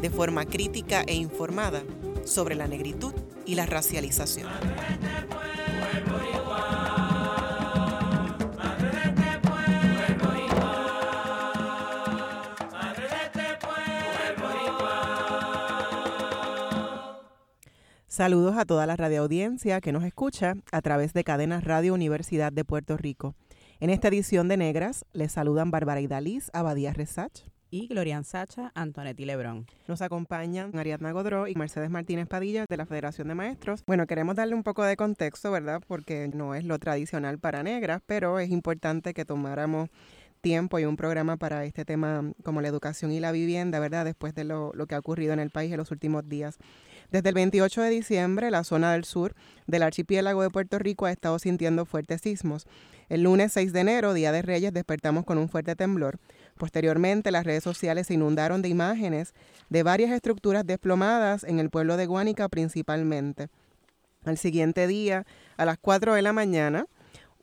de forma crítica e informada sobre la negritud y la racialización. Saludos a toda la radioaudiencia que nos escucha a través de Cadenas Radio Universidad de Puerto Rico. En esta edición de Negras les saludan Bárbara Idaliz, Abadía Resach y Glorian Sacha, Antonetti Lebrón. Nos acompañan Ariadna Godró y Mercedes Martínez Padilla de la Federación de Maestros. Bueno, queremos darle un poco de contexto, ¿verdad? Porque no es lo tradicional para negras, pero es importante que tomáramos tiempo y un programa para este tema como la educación y la vivienda, ¿verdad? Después de lo, lo que ha ocurrido en el país en los últimos días. Desde el 28 de diciembre, la zona del sur del archipiélago de Puerto Rico ha estado sintiendo fuertes sismos. El lunes 6 de enero, Día de Reyes, despertamos con un fuerte temblor. Posteriormente, las redes sociales se inundaron de imágenes de varias estructuras desplomadas en el pueblo de Guánica principalmente. Al siguiente día, a las 4 de la mañana,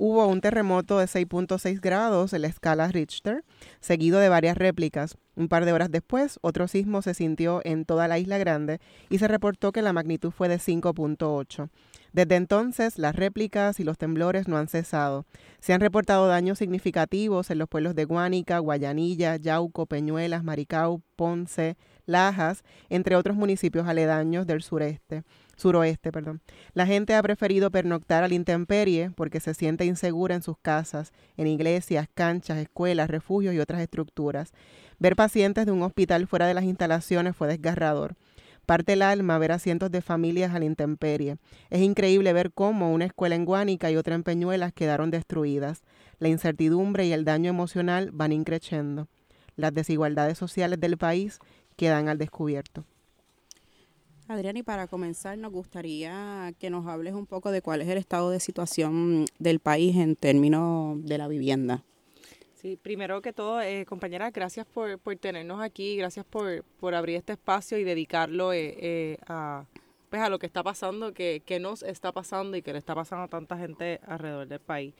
hubo un terremoto de 6.6 grados en la escala Richter, seguido de varias réplicas. Un par de horas después, otro sismo se sintió en toda la isla grande y se reportó que la magnitud fue de 5.8. Desde entonces, las réplicas y los temblores no han cesado. Se han reportado daños significativos en los pueblos de Guánica, Guayanilla, Yauco, Peñuelas, Maricao, Ponce, Lajas, entre otros municipios aledaños del sureste, suroeste. Perdón. La gente ha preferido pernoctar al intemperie porque se siente insegura en sus casas, en iglesias, canchas, escuelas, refugios y otras estructuras. Ver pacientes de un hospital fuera de las instalaciones fue desgarrador. Parte el alma ver a cientos de familias a la intemperie. Es increíble ver cómo una escuela en Guánica y otra en Peñuelas quedaron destruidas. La incertidumbre y el daño emocional van increciendo. Las desigualdades sociales del país quedan al descubierto. Adrián, y para comenzar, nos gustaría que nos hables un poco de cuál es el estado de situación del país en términos de la vivienda. Sí, primero que todo, eh, compañeras, gracias por, por, tenernos aquí, gracias por, por abrir este espacio y dedicarlo eh, eh, a, pues a lo que está pasando, que, que nos está pasando y que le está pasando a tanta gente alrededor del país.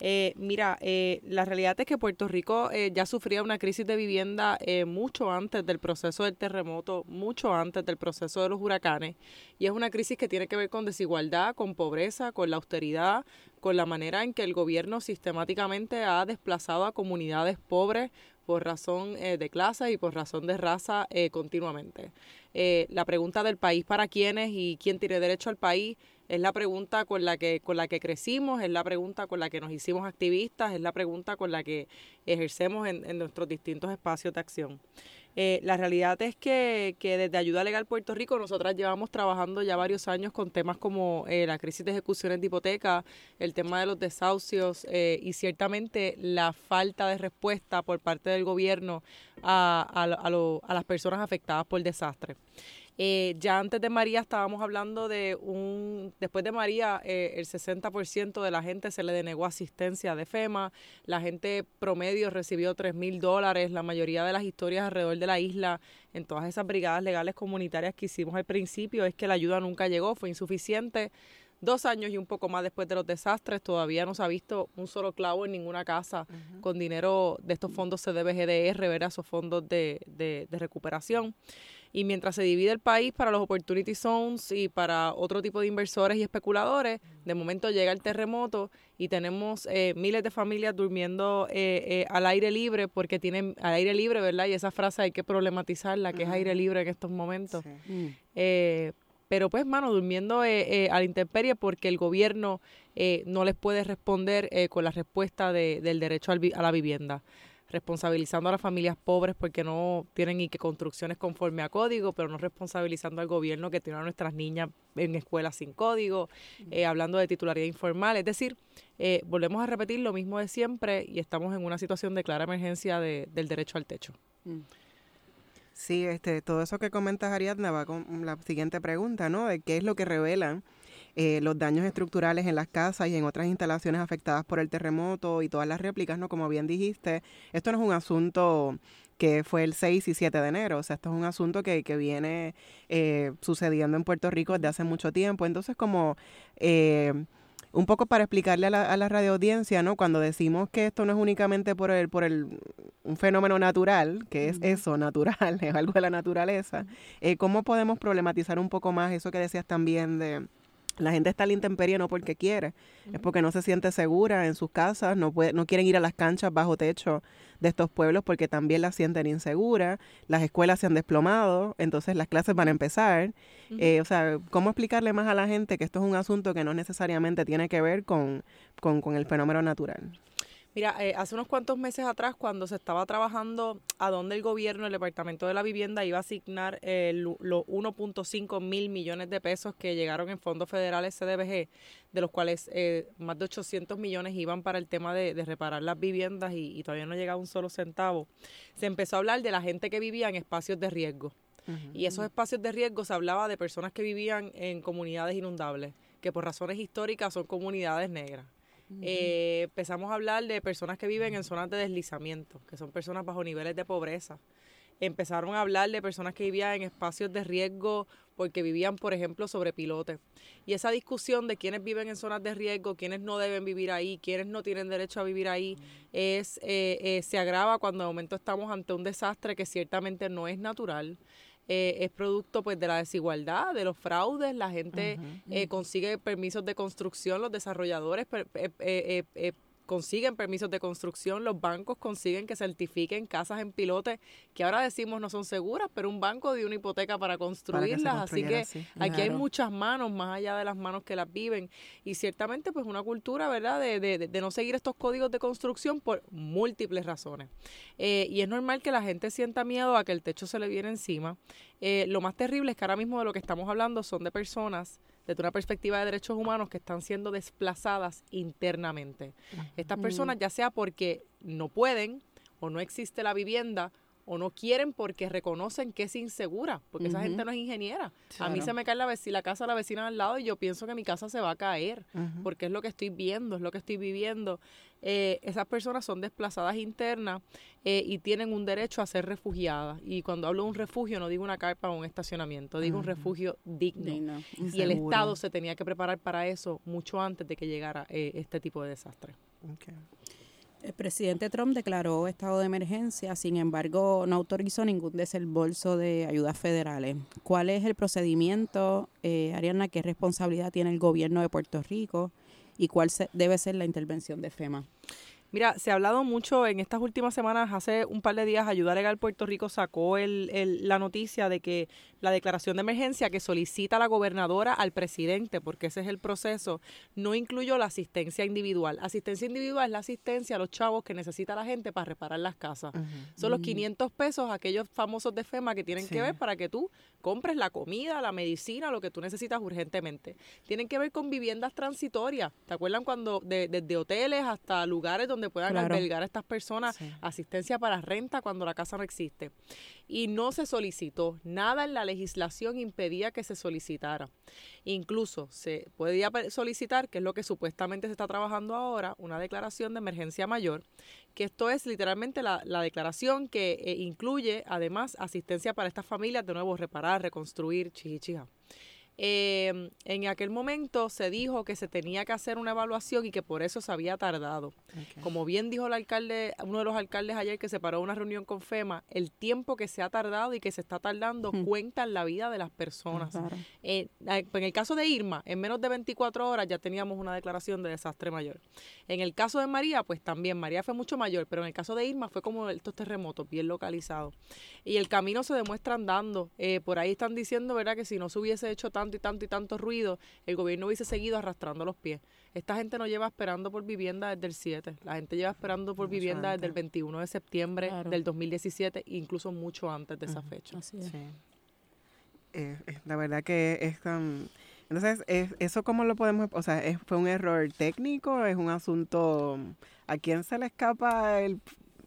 Eh, mira, eh, la realidad es que Puerto Rico eh, ya sufría una crisis de vivienda eh, mucho antes del proceso del terremoto, mucho antes del proceso de los huracanes, y es una crisis que tiene que ver con desigualdad, con pobreza, con la austeridad, con la manera en que el gobierno sistemáticamente ha desplazado a comunidades pobres por razón de clase y por razón de raza continuamente. la pregunta del país para quiénes y quién tiene derecho al país es la pregunta con la que con la que crecimos, es la pregunta con la que nos hicimos activistas, es la pregunta con la que ejercemos en, en nuestros distintos espacios de acción. Eh, la realidad es que, que, desde Ayuda Legal Puerto Rico nosotras llevamos trabajando ya varios años con temas como eh, la crisis de ejecuciones de hipoteca, el tema de los desahucios eh, y ciertamente la falta de respuesta por parte del gobierno a, a, a, a las personas afectadas por el desastre. Eh, ya antes de María estábamos hablando de un, después de María, eh, el 60% de la gente se le denegó asistencia de FEMA, la gente promedio recibió 3 mil dólares, la mayoría de las historias alrededor de la isla, en todas esas brigadas legales comunitarias que hicimos al principio, es que la ayuda nunca llegó, fue insuficiente. Dos años y un poco más después de los desastres, todavía no se ha visto un solo clavo en ninguna casa uh -huh. con dinero de estos fondos CDBGDR, ¿verdad? esos fondos de, de, de recuperación. Y mientras se divide el país para los opportunity zones y para otro tipo de inversores y especuladores, de momento llega el terremoto y tenemos eh, miles de familias durmiendo eh, eh, al aire libre porque tienen al aire libre, ¿verdad? Y esa frase hay que problematizarla, que uh -huh. es aire libre en estos momentos. Sí. pero pues, mano, durmiendo a la intemperie porque el gobierno no les puede responder con la respuesta de, del derecho al, a la vivienda responsabilizando a las familias pobres porque no tienen ni que construcciones conforme a código, pero no responsabilizando al gobierno que tiene a nuestras niñas en escuelas sin código, eh, hablando de titularidad informal. Es decir, eh, volvemos a repetir lo mismo de siempre y estamos en una situación de clara emergencia de, del derecho al techo. Mm. Sí, este, todo eso que comentas, Ariadna, va con la siguiente pregunta, ¿no? De qué es lo que revelan eh, los daños estructurales en las casas y en otras instalaciones afectadas por el terremoto y todas las réplicas, ¿no? Como bien dijiste, esto no es un asunto que fue el 6 y 7 de enero, o sea, esto es un asunto que, que viene eh, sucediendo en Puerto Rico desde hace mucho tiempo, entonces como... Eh, un poco para explicarle a la, a la radio audiencia, ¿no? Cuando decimos que esto no es únicamente por el, por el un fenómeno natural, que es eso, natural, es algo de la naturaleza, eh, ¿cómo podemos problematizar un poco más eso que decías también de la gente está a la intemperie no porque quiere, es porque no se siente segura en sus casas, no, puede, no quieren ir a las canchas bajo techo de estos pueblos porque también las sienten inseguras, las escuelas se han desplomado, entonces las clases van a empezar. Eh, o sea, ¿cómo explicarle más a la gente que esto es un asunto que no necesariamente tiene que ver con, con, con el fenómeno natural? Mira, eh, hace unos cuantos meses atrás, cuando se estaba trabajando a dónde el gobierno, el Departamento de la Vivienda, iba a asignar eh, los 1.5 mil millones de pesos que llegaron en fondos federales CDBG, de los cuales eh, más de 800 millones iban para el tema de, reparar las viviendas y, todavía no llegaba un solo centavo, se empezó a hablar de la gente que vivía en espacios de riesgo. Y esos espacios de riesgo se hablaba de personas que vivían en comunidades inundables, que por razones históricas son comunidades negras. Eh, empezamos a hablar de personas que viven en zonas de deslizamiento, que son personas bajo niveles de pobreza. Empezaron a hablar de personas que vivían en espacios de riesgo porque vivían, por ejemplo, sobre pilotes. Y esa discusión de quiénes viven en zonas de riesgo, quiénes no deben vivir ahí, quiénes no tienen derecho a vivir ahí, es eh, eh, se agrava cuando de momento estamos ante un desastre que ciertamente no es natural. Eh, es producto pues de la desigualdad, de los fraudes, la gente eh, consigue permisos de construcción, los desarrolladores eh, consiguen permisos de construcción, los bancos consiguen que certifiquen casas en pilote que ahora decimos no son seguras, pero un banco dio una hipoteca para construirlas, así que aquí hay muchas manos más allá de las manos que las viven y ciertamente pues una cultura, ¿verdad?, de, de, de no seguir estos códigos de construcción por múltiples razones. Eh, y es normal que la gente sienta miedo a que el techo se le viene encima. Eh, lo más terrible es que ahora mismo de lo que estamos hablando son de personas desde una perspectiva de derechos humanos que están siendo desplazadas internamente. Estas personas, ya sea porque no pueden o no existe la vivienda o no quieren porque reconocen que es insegura, porque esa gente no es ingeniera. A mí se me cae la, la casa de la vecina al lado y yo pienso que mi casa se va a caer, porque es lo que estoy viendo, es lo que estoy viviendo. Eh, esas personas son desplazadas internas eh, y tienen un derecho a ser refugiadas. Y cuando hablo de un refugio, no digo una carpa o un estacionamiento, digo un refugio digno. Y el Estado se tenía que preparar para eso mucho antes de que llegara eh, este tipo de desastre. El presidente Trump declaró estado de emergencia, sin embargo, no autorizó ningún desembolso de ayudas federales. ¿Cuál es el procedimiento, eh, Ariana? ¿Qué responsabilidad tiene el gobierno de Puerto Rico? ¿Y cuál debe ser la intervención de FEMA? Mira, se ha hablado mucho en estas últimas semanas, hace un par de días, Ayuda Legal Puerto Rico sacó el, la noticia de que la declaración de emergencia que solicita la gobernadora al presidente, porque ese es el proceso, no incluyó la asistencia individual. Asistencia individual es la asistencia a los chavos que necesita la gente para reparar las casas. Son los 500 pesos, aquellos famosos de FEMA que tienen que ver para que tú compres la comida, la medicina, lo que tú necesitas urgentemente. Tienen que ver con viviendas transitorias. ¿Te acuerdan cuando desde hoteles hasta lugares donde puedan albergar a estas personas asistencia para renta cuando la casa no existe? Y no se solicitó. Nada en la legislación impedía que se solicitara. Incluso se podía solicitar, que es lo que supuestamente se está trabajando ahora, una declaración de emergencia mayor, que esto es literalmente la, declaración que eh, incluye además asistencia para estas familias de nuevo reparar, reconstruir, chichichija. Eh, en aquel momento se dijo que se tenía que hacer una evaluación y que por eso se había tardado. Como bien dijo el alcalde, uno de los alcaldes ayer que se paró una reunión con FEMA, el tiempo que se ha tardado y que se está tardando cuenta en la vida de las personas. Eh, en el caso de Irma, en menos de 24 horas ya teníamos una declaración de desastre mayor. En el caso de María, pues también María fue mucho mayor, pero en el caso de Irma fue como estos terremotos bien localizados. Y el camino se demuestra andando. Eh, por ahí están diciendo, ¿verdad?, que si no se hubiese hecho tanto y tanto y tanto ruido, el gobierno hubiese seguido arrastrando los pies. Esta gente no lleva esperando por vivienda desde el 7, la gente lleva esperando por vivienda desde el 21 de septiembre del 2017, incluso mucho antes de esa fecha. Así es. Eh, la verdad que es tan... Entonces, ¿eso cómo lo podemos...? O sea, ¿fue un error técnico? ¿Es un asunto... ¿A quién se le escapa el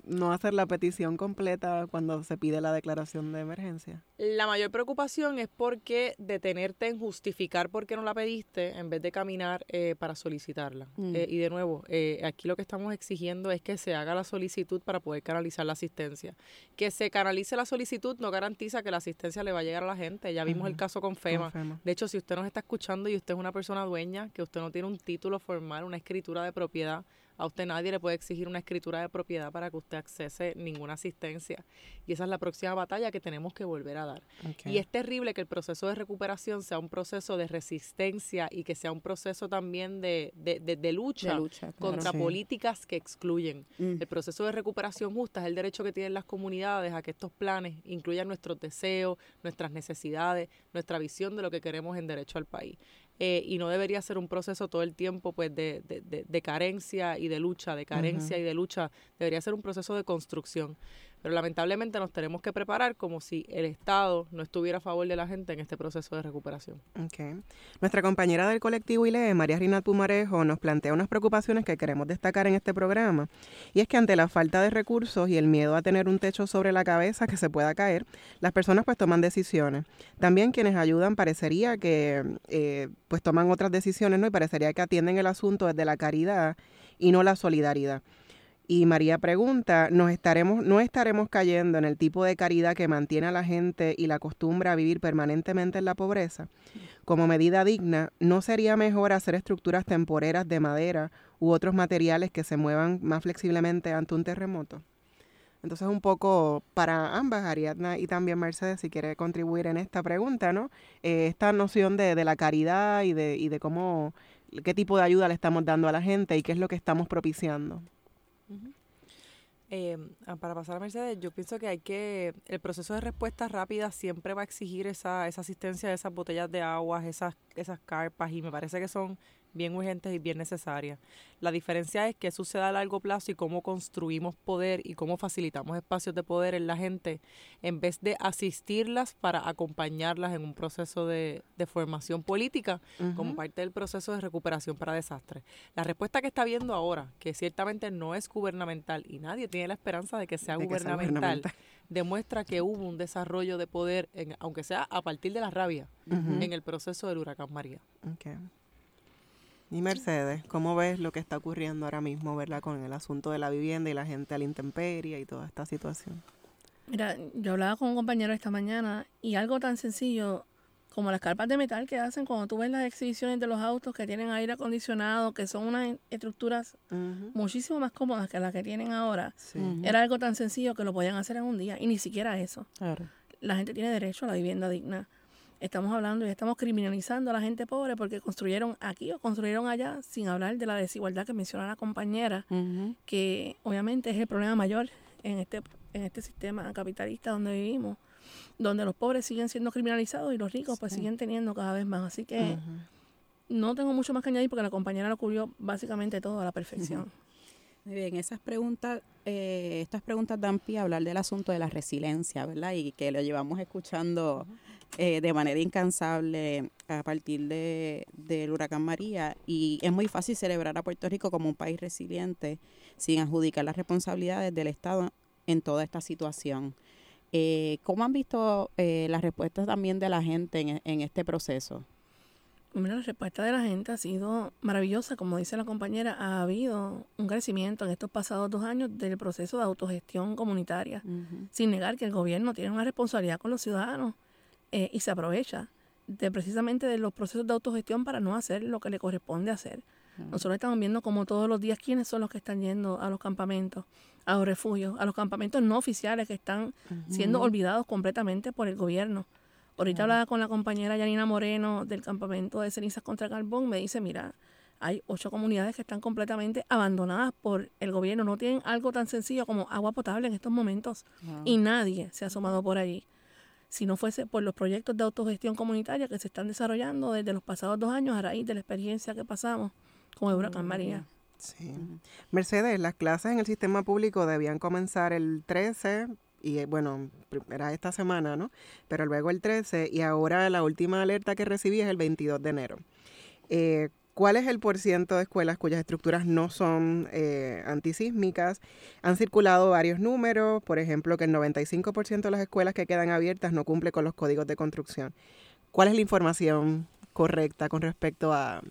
no hacer la petición completa cuando se pide la declaración de emergencia? La mayor preocupación es porque detenerte en justificar por qué no la pediste en vez de caminar eh, para solicitarla. Mm. Eh, y de nuevo, eh, aquí lo que estamos exigiendo es que se haga la solicitud para poder canalizar la asistencia. Que se canalice la solicitud no garantiza que la asistencia le va a llegar a la gente. Ya vimos el caso con FEMA. Con FEMA. De hecho, si usted nos está escuchando y usted es una persona dueña, que usted no tiene un título formal, una escritura de propiedad, a usted nadie le puede exigir una escritura de propiedad para que usted accese ninguna asistencia. Y esa es la próxima batalla que tenemos que volver a dar. Y es terrible que el proceso de recuperación sea un proceso de resistencia y que sea un proceso también de, de, de- de lucha, de lucha. claro. contra Sí. políticas que excluyen. Mm. El proceso de recuperación justa es el derecho que tienen las comunidades a que estos planes incluyan nuestros deseos, nuestras necesidades, nuestra visión de lo que queremos en derecho al país. Eh, y no debería ser un proceso todo el tiempo pues de, de- de- de carencia y de lucha, de carencia y de lucha. Debería ser un proceso de construcción. Pero lamentablemente nos tenemos que preparar como si el Estado no estuviera a favor de la gente en este proceso de recuperación. Ok. Nuestra compañera del colectivo ILE, María Rinat Pumarejo, nos plantea unas preocupaciones que queremos destacar en este programa. Y es que ante la falta de recursos y el miedo a tener un techo sobre la cabeza que se pueda caer, las personas pues toman decisiones. También quienes ayudan parecería que eh, pues toman otras decisiones, ¿no? Y parecería que atienden el asunto desde la caridad y no la solidaridad. Y María pregunta, ¿nos estaremos, ¿no estaremos cayendo en el tipo de caridad que mantiene a la gente y la acostumbra a vivir permanentemente en la pobreza? Como medida digna, ¿no sería mejor hacer estructuras temporeras de madera u otros materiales que se muevan más flexiblemente ante un terremoto? Entonces, un poco para ambas, Ariadna y también Mercedes, si quiere contribuir en esta pregunta, ¿no? Eh, esta noción de, de la caridad y de, y de cómo, qué tipo de ayuda le estamos dando a la gente y qué es lo que estamos propiciando. Ah, para pasar a Mercedes, yo pienso que hay que, el proceso de respuesta rápida siempre va a exigir esa, esa asistencia de esas botellas de agua, esas, esas carpas, y me parece que son bien urgentes y bien necesarias. La diferencia es que sucede a largo plazo y cómo construimos poder y cómo facilitamos espacios de poder en la gente, en vez de asistirlas para acompañarlas en un proceso de, de formación política como parte del proceso de recuperación para desastres. La respuesta que está viendo ahora, que ciertamente no es gubernamental y nadie tiene la esperanza de que sea, De que sea gubernamental, demuestra que hubo un desarrollo de poder, en- aunque sea a partir de la rabia, en el proceso del huracán María. Ok. Y Mercedes, ¿cómo ves lo que está ocurriendo ahora mismo, verdad, con el asunto de la vivienda y la gente a la intemperie y toda esta situación? Mira, yo hablaba con un compañero esta mañana y algo tan sencillo como las carpas de metal que hacen cuando tú ves las exhibiciones de los autos que tienen aire acondicionado, que son unas estructuras muchísimo más cómodas que las que tienen ahora. Sí. Era algo tan sencillo que lo podían hacer en un día y ni siquiera eso. Claro. La gente tiene derecho a la vivienda digna. Estamos hablando y estamos criminalizando a la gente pobre porque construyeron aquí o construyeron allá, sin hablar de la desigualdad que menciona la compañera, que obviamente es el problema mayor en este, en este sistema capitalista donde vivimos, donde los pobres siguen siendo criminalizados y los ricos pues siguen teniendo cada vez más. Así que no tengo mucho más que añadir porque la compañera lo cubrió básicamente todo a la perfección. Muy bien, esas preguntas, eh, estas preguntas dan pie a hablar del asunto de la resiliencia, ¿verdad? Y que lo llevamos escuchando eh, de manera incansable a partir de, del huracán María. Y es muy fácil celebrar a Puerto Rico como un país resiliente sin adjudicar las responsabilidades del Estado en toda esta situación. Eh, ¿Cómo han visto eh, las respuestas también de la gente en, en este proceso? Mira, la respuesta de la gente ha sido maravillosa. Como dice la compañera, ha habido un crecimiento en estos pasados dos años del proceso de autogestión comunitaria, sin negar que el gobierno tiene una responsabilidad con los ciudadanos eh, y se aprovecha de precisamente de los procesos de autogestión para no hacer lo que le corresponde hacer. Nosotros estamos viendo como todos los días quiénes son los que están yendo a los campamentos, a los refugios, a los campamentos no oficiales que están siendo olvidados completamente por el gobierno. Ahorita hablaba con la compañera Yanina Moreno del campamento de cenizas contra carbón, me dice, mira, hay ocho comunidades que están completamente abandonadas por el gobierno, no tienen algo tan sencillo como agua potable en estos momentos y nadie se ha asomado por allí. Si no fuese por los proyectos de autogestión comunitaria que se están desarrollando desde los pasados dos años a raíz de la experiencia que pasamos con el huracán María. Sí. Mercedes, las clases en el sistema público debían comenzar el 13 y eh, bueno, era esta semana, ¿no? Pero luego el 13 y ahora la última alerta que recibí es el 22 de enero. Eh, ¿Cuál es el porciento de escuelas cuyas estructuras no son eh, antisísmicas? Han circulado varios números, por ejemplo, que el 95% de las escuelas que quedan abiertas no cumple con los códigos de construcción. ¿Cuál es la información correcta con respecto a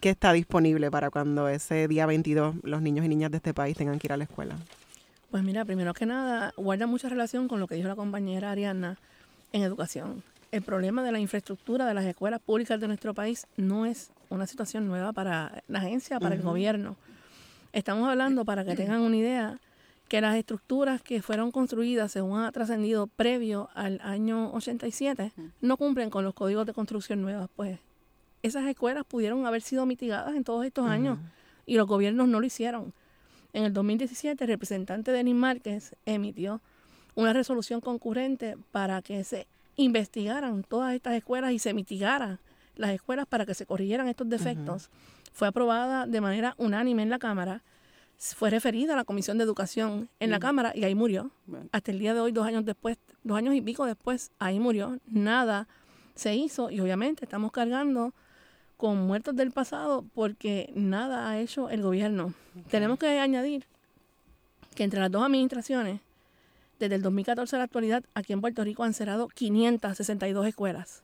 qué está disponible para cuando ese día 22 los niños y niñas de este país tengan que ir a la escuela? Pues mira, primero que nada, guarda mucha relación con lo que dijo la compañera Ariana en educación. El problema de la infraestructura de las escuelas públicas de nuestro país no es una situación nueva para la agencia, para el gobierno. Estamos hablando, para que tengan una idea, que las estructuras que fueron construidas según ha trascendido previo al año 87 no cumplen con los códigos de construcción nuevos. Pues esas escuelas pudieron haber sido mitigadas en todos estos años y los gobiernos no lo hicieron. En el 2017, el representante Denis Márquez emitió una resolución concurrente para que se investigaran todas estas escuelas y se mitigaran las escuelas para que se corrigieran estos defectos. Fue aprobada de manera unánime en la Cámara, fue referida a la Comisión de Educación en la Cámara y ahí murió. Hasta el día de hoy, dos años después, dos años y pico después, ahí murió. Nada se hizo y obviamente estamos cargando con muertos del pasado porque nada ha hecho el gobierno. Tenemos que añadir que entre las dos administraciones, desde el 2014 a la actualidad, aquí en Puerto Rico han cerrado 562 escuelas.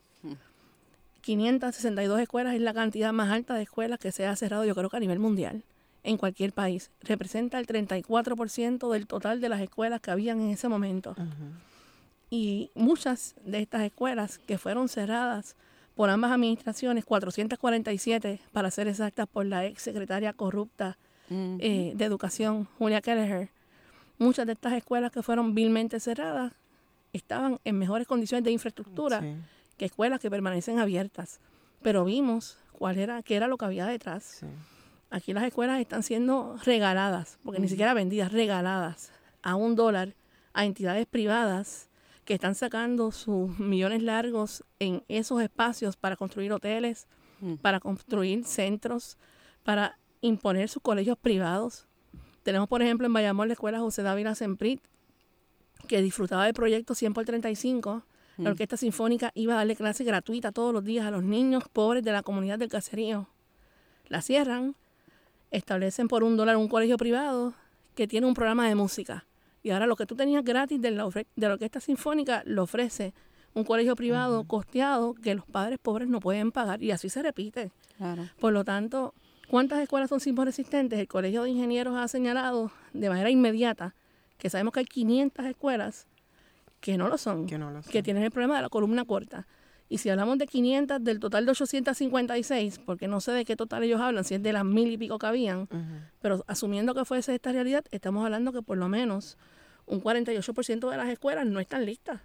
562 escuelas es la cantidad más alta de escuelas que se ha cerrado, yo creo que a nivel mundial, en cualquier país. Representa el 34% del total de las escuelas que habían en ese momento. Y muchas de estas escuelas que fueron cerradas por ambas administraciones, 447 para ser exactas por la ex secretaria corrupta eh, de Educación, Julia Kelleher. Muchas de estas escuelas que fueron vilmente cerradas estaban en mejores condiciones de infraestructura que escuelas que permanecen abiertas. Pero vimos cuál era, qué era lo que había detrás. Aquí las escuelas están siendo regaladas, porque ni siquiera vendidas, regaladas a un dólar a entidades privadas que están sacando sus millones largos en esos espacios para construir hoteles, mm. para construir centros, para imponer sus colegios privados. Tenemos, por ejemplo, en Bayamón la escuela José Dávila Semprit, que disfrutaba del proyecto 100 por 35. La mm. Orquesta Sinfónica iba a darle clase gratuita todos los días a los niños pobres de la comunidad del caserío. La cierran, establecen por un dólar un colegio privado que tiene un programa de música y ahora lo que tú tenías gratis de la, de la orquesta sinfónica lo ofrece un colegio privado costeado que los padres pobres no pueden pagar y así se repite. Por lo tanto, ¿cuántas escuelas son resistentes? El Colegio de Ingenieros ha señalado de manera inmediata que sabemos que hay 500 escuelas que no lo son, que, no lo son. que tienen el problema de la columna corta. Y si hablamos de 500 del total de 856, porque no sé de qué total ellos hablan, si es de las mil y pico que habían, pero asumiendo que fuese esta realidad, estamos hablando que por lo menos un 48% de las escuelas no están listas,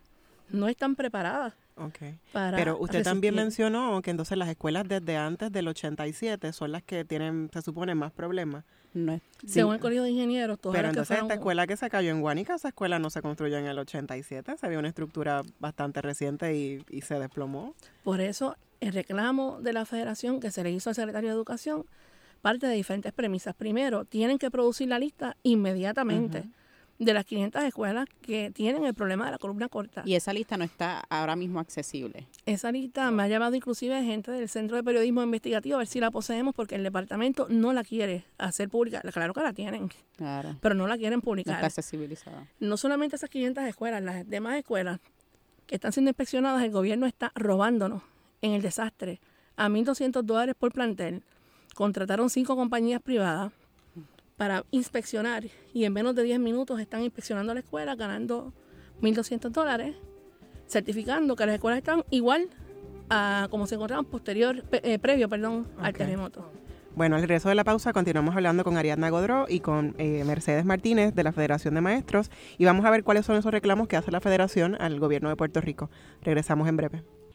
no están preparadas. Okay. Pero usted también mencionó que entonces las escuelas desde antes del 87 son las que tienen, se supone, más problemas. No Según el Colegio de Ingenieros, todas Pero entonces esta escuela que se cayó en Guanica, esa escuela no se construyó en el 87, se vio una estructura bastante reciente y, y se desplomó. Por eso el reclamo de la federación que se le hizo al secretario de Educación parte de diferentes premisas. Primero, tienen que producir la lista inmediatamente de las 500 escuelas que tienen el problema de la columna corta. Y esa lista no está ahora mismo accesible. Esa lista me ha llamado inclusive gente del Centro de Periodismo Investigativo a ver si la poseemos porque el departamento no la quiere hacer pública. Claro que la tienen, claro. pero no la quieren publicar. No está accesibilizada. No solamente esas 500 escuelas, las demás escuelas que están siendo inspeccionadas, el gobierno está robándonos en el desastre a 1.200 dólares por plantel. Contrataron cinco compañías privadas para inspeccionar y en menos de 10 minutos están inspeccionando la escuela ganando 1.200 dólares, certificando que las escuelas están igual a como se encontraban posterior, eh, previo perdón, al terremoto. Bueno, al regreso de la pausa continuamos hablando con Ariadna Godró y con eh, Mercedes Martínez de la Federación de Maestros y vamos a ver cuáles son esos reclamos que hace la Federación al gobierno de Puerto Rico. Regresamos en breve.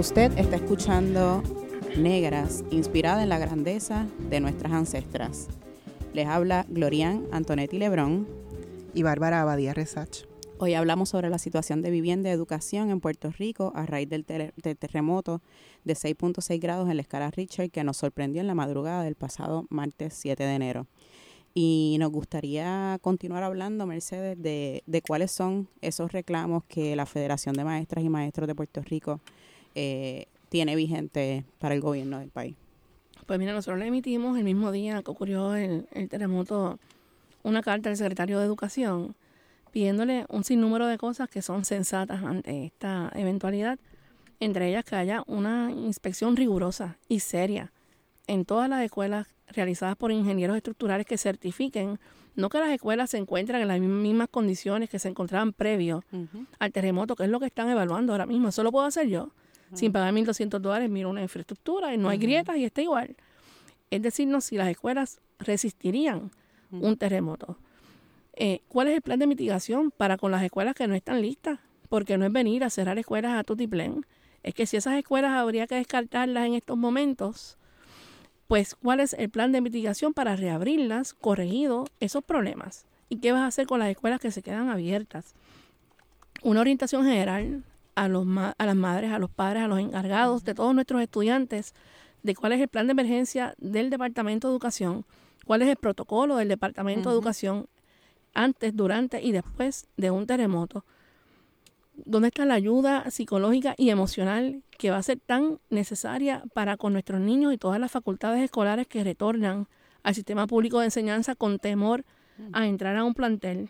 Usted está escuchando Negras, inspirada en la grandeza de nuestras ancestras. Les habla Glorian Antonetti Lebrón y Bárbara Abadía Resach. Hoy hablamos sobre la situación de vivienda y educación en Puerto Rico a raíz del, terremoto de 6.6 grados en la escala Richter que nos sorprendió en la madrugada del pasado martes 7 de enero. Y nos gustaría continuar hablando, Mercedes, de, cuáles son esos reclamos que la Federación de Maestras y Maestros de Puerto Rico eh, tiene vigente para el gobierno del país. Pues mira, nosotros le emitimos el mismo día que ocurrió el, terremoto una carta al secretario de Educación pidiéndole un sinnúmero de cosas que son sensatas ante esta eventualidad, entre ellas que haya una inspección rigurosa y seria en todas las escuelas realizadas por ingenieros estructurales que certifiquen no que las escuelas se encuentran en las mismas condiciones que se encontraban previo al terremoto, que es lo que están evaluando ahora mismo. Eso lo puedo hacer yo sin pagar 1.200 dólares, miro una infraestructura y no hay grietas y está igual. Es decirnos si las escuelas resistirían un terremoto. Eh, ¿Cuál es el plan de mitigación para con las escuelas que no están listas? Porque no es venir a cerrar escuelas a tutiplén. Es que si esas escuelas habría que descartarlas en estos momentos, pues ¿cuál es el plan de mitigación para reabrirlas, corregido esos problemas? ¿Y qué vas a hacer con las escuelas que se quedan abiertas? Una orientación general a, los a las madres, a los padres, a los encargados de todos nuestros estudiantes de cuál es el plan de emergencia del Departamento de Educación, cuál es el protocolo del Departamento de Educación antes, durante y después de un terremoto. ¿Dónde está la ayuda psicológica y emocional que va a ser tan necesaria para con nuestros niños y todas las facultades escolares que retornan al sistema público de enseñanza con temor a entrar a un plantel?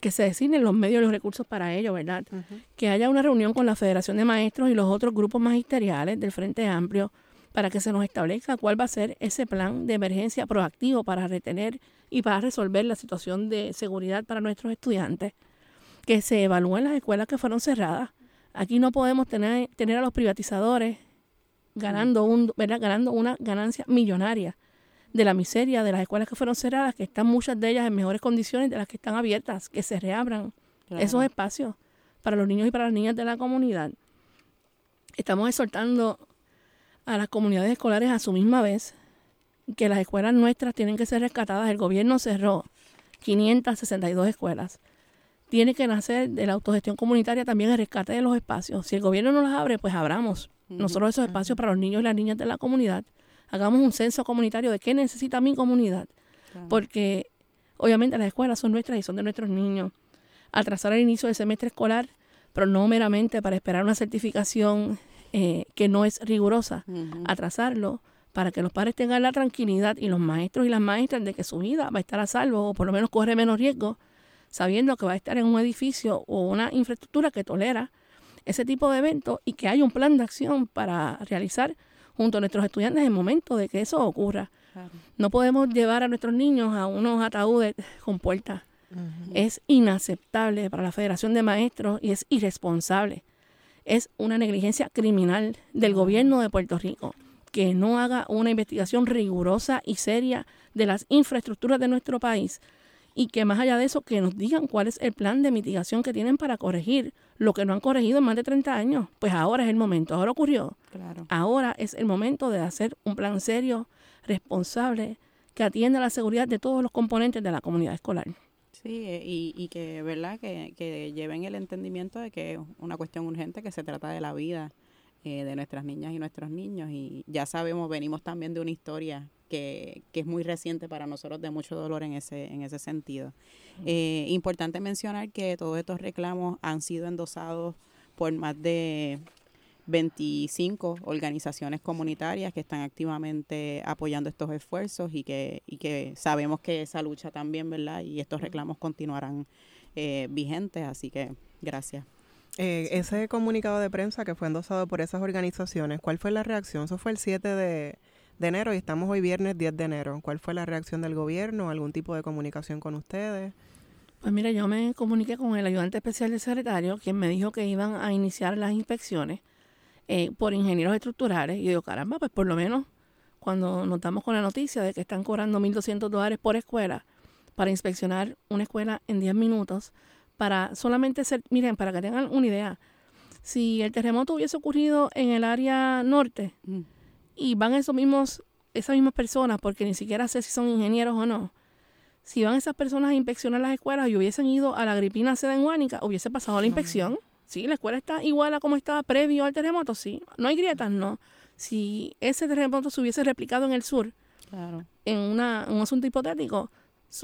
Que se designen los medios y los recursos para ello, ¿verdad? Que haya una reunión con la Federación de Maestros y los otros grupos magisteriales del Frente Amplio para que se nos establezca cuál va a ser ese plan de emergencia proactivo para retener y para resolver la situación de seguridad para nuestros estudiantes. Que se evalúen las escuelas que fueron cerradas. Aquí no podemos tener, tener a los privatizadores ganando, un, ¿verdad? ganando una ganancia millonaria de la miseria de las escuelas que fueron cerradas, que están muchas de ellas en mejores condiciones de las que están abiertas, que se reabran esos espacios para los niños y para las niñas de la comunidad. Estamos exhortando a las comunidades escolares a su misma vez que las escuelas nuestras tienen que ser rescatadas. El gobierno cerró 562 escuelas. Tiene que nacer de la autogestión comunitaria también el rescate de los espacios. Si el gobierno no las abre, pues abramos nosotros esos espacios para los niños y las niñas de la comunidad hagamos un censo comunitario de qué necesita mi comunidad. Porque obviamente las escuelas son nuestras y son de nuestros niños. Atrasar el inicio del semestre escolar, pero no meramente para esperar una certificación eh, que no es rigurosa. Atrasarlo para que los padres tengan la tranquilidad y los maestros y las maestras de que su vida va a estar a salvo o por lo menos corre menos riesgo, sabiendo que va a estar en un edificio o una infraestructura que tolera ese tipo de eventos y que hay un plan de acción para realizar junto a nuestros estudiantes en el momento de que eso ocurra. No podemos llevar a nuestros niños a unos ataúdes con puertas. Es inaceptable para la Federación de Maestros y es irresponsable. Es una negligencia criminal del gobierno de Puerto Rico que no haga una investigación rigurosa y seria de las infraestructuras de nuestro país y que más allá de eso, que nos digan cuál es el plan de mitigación que tienen para corregir lo que no han corregido en más de 30 años. Pues ahora es el momento, ahora ocurrió. Claro. Ahora es el momento de hacer un plan serio, responsable, que atienda la seguridad de todos los componentes de la comunidad escolar. Sí, eh, y, y que, ¿verdad? Que, que lleven el entendimiento de que es una cuestión urgente, que se trata de la vida eh, de nuestras niñas y nuestros niños. Y ya sabemos, venimos también de una historia que, que, es muy reciente para nosotros de mucho dolor en ese, en ese sentido. Eh, importante mencionar que todos estos reclamos han sido endosados por más de 25 organizaciones comunitarias que están activamente apoyando estos esfuerzos y que, y que sabemos que esa lucha también, ¿verdad? Y estos reclamos continuarán eh, vigentes, así que gracias. Eh, ese comunicado de prensa que fue endosado por esas organizaciones, ¿cuál fue la reacción? Eso fue el 7 de, de enero y estamos hoy viernes 10 de enero. ¿Cuál fue la reacción del gobierno? ¿Algún tipo de comunicación con ustedes? Pues mira, yo me comuniqué con el ayudante especial del secretario, quien me dijo que iban a iniciar las inspecciones eh, por ingenieros estructurales. Y yo digo, caramba, pues por lo menos cuando notamos con la noticia de que están cobrando 1.200 dólares por escuela para inspeccionar una escuela en 10 minutos, para solamente ser, miren, para que tengan una idea, Si el terremoto hubiese ocurrido en el área norte Mm. Y van esos mismos, esas mismas personas, porque ni siquiera sé si son ingenieros o no, si van esas personas a inspeccionar las escuelas y hubiesen ido a la Agripina sede en Huánica, hubiese pasado la inspección. Sí, la escuela está igual a como estaba previo al terremoto, sí. No hay grietas, no. Si ese terremoto se hubiese replicado en el sur, Claro. en una, un asunto hipotético,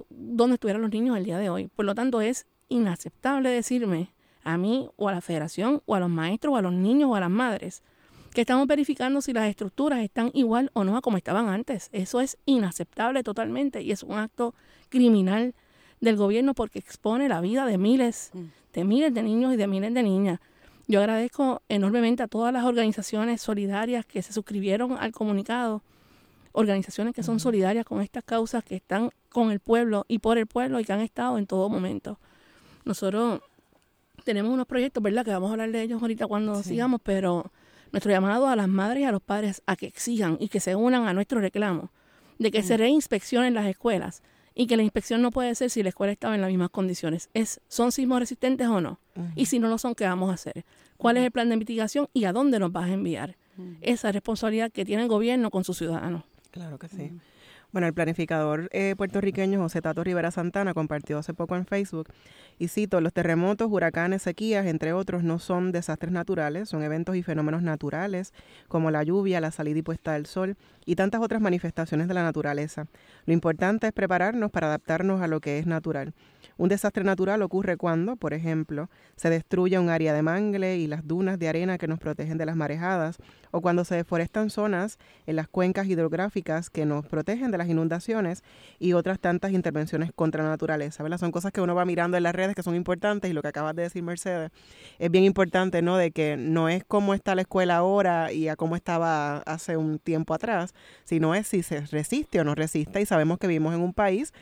¿dónde estuvieran los niños el día de hoy? Por lo tanto, es inaceptable decirme a mí o a la federación o a los maestros o a los niños o a las madres que estamos verificando si las estructuras están igual o no a como estaban antes. Eso es inaceptable totalmente y es un acto criminal del gobierno porque expone la vida de miles, Mm. de miles de niños y de miles de niñas. Yo agradezco enormemente a todas las organizaciones solidarias que se suscribieron al comunicado, organizaciones que son solidarias con estas causas, que están con el pueblo y por el pueblo y que han estado en todo momento. Nosotros tenemos unos proyectos, ¿verdad? Que vamos a hablar de ellos ahorita cuando Sí. sigamos, pero nuestro llamado a las madres y a los padres a que exijan y que se unan a nuestro reclamo de que se reinspeccionen las escuelas y que la inspección no puede ser si la escuela estaba en las mismas condiciones. Es, ¿Son sismos resistentes o no? Y si no lo son, ¿qué vamos a hacer? ¿Cuál es el plan de mitigación y a dónde nos vas a enviar? Esa responsabilidad que tiene el gobierno con sus ciudadanos. Claro que sí. Bueno, el planificador eh, puertorriqueño José Tato Rivera Santana compartió hace poco en Facebook, y cito, los terremotos, huracanes, sequías, entre otros, no son desastres naturales, son eventos y fenómenos naturales, como la lluvia, la salida y puesta del sol, y tantas otras manifestaciones de la naturaleza. Lo importante es prepararnos para adaptarnos a lo que es natural. Un desastre natural ocurre cuando, por ejemplo, se destruye un área de mangle y las dunas de arena que nos protegen de las marejadas, o cuando se deforestan zonas en las cuencas hidrográficas que nos protegen de las inundaciones y otras tantas intervenciones contra la naturaleza. Son cosas que uno va mirando en las redes que son importantes y lo que acabas de decir, Mercedes, es bien importante, ¿no? De que no es cómo está la escuela ahora y a cómo estaba hace un tiempo atrás, sino es si se resiste o no resiste y sabemos que vivimos en un país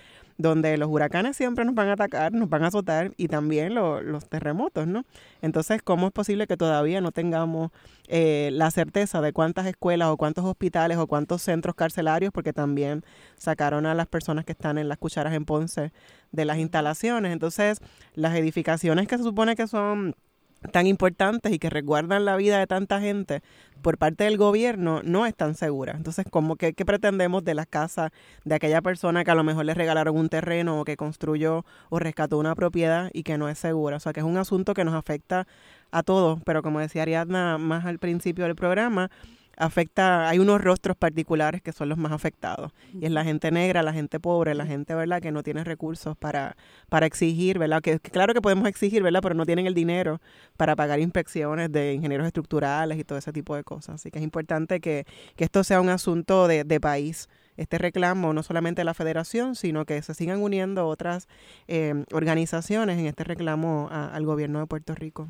donde los huracanes siempre nos van a atacar, nos van a azotar y también lo- los terremotos, ¿no? Entonces, ¿cómo es posible que todavía no tengamos eh, la certeza de cuántas escuelas o cuántos hospitales o cuántos centros carcelarios, porque también sacaron a las personas que están en las cucharas en Ponce de las instalaciones? Entonces, las edificaciones que se supone que son tan importantes y que resguardan la vida de tanta gente por parte del gobierno no están seguras. Entonces, ¿cómo que, qué pretendemos de las casas de aquella persona que a lo mejor le regalaron un terreno o que construyó o rescató una propiedad y que no es segura? O sea, que es un asunto que nos afecta a todos, pero como decía Ariadna más al principio del programa, afecta, hay unos rostros particulares que son los más afectados. Y es la gente negra, la gente pobre, la gente, ¿verdad?, que no tiene recursos para, para exigir, ¿verdad? Que, que claro que podemos exigir, ¿verdad?, pero no tienen el dinero para pagar inspecciones de ingenieros estructurales y todo ese tipo de cosas. Así que es importante que, que esto sea un asunto de, de país. Este reclamo, no solamente de la federación, sino que se sigan uniendo otras eh, organizaciones en este reclamo a- al gobierno de Puerto Rico.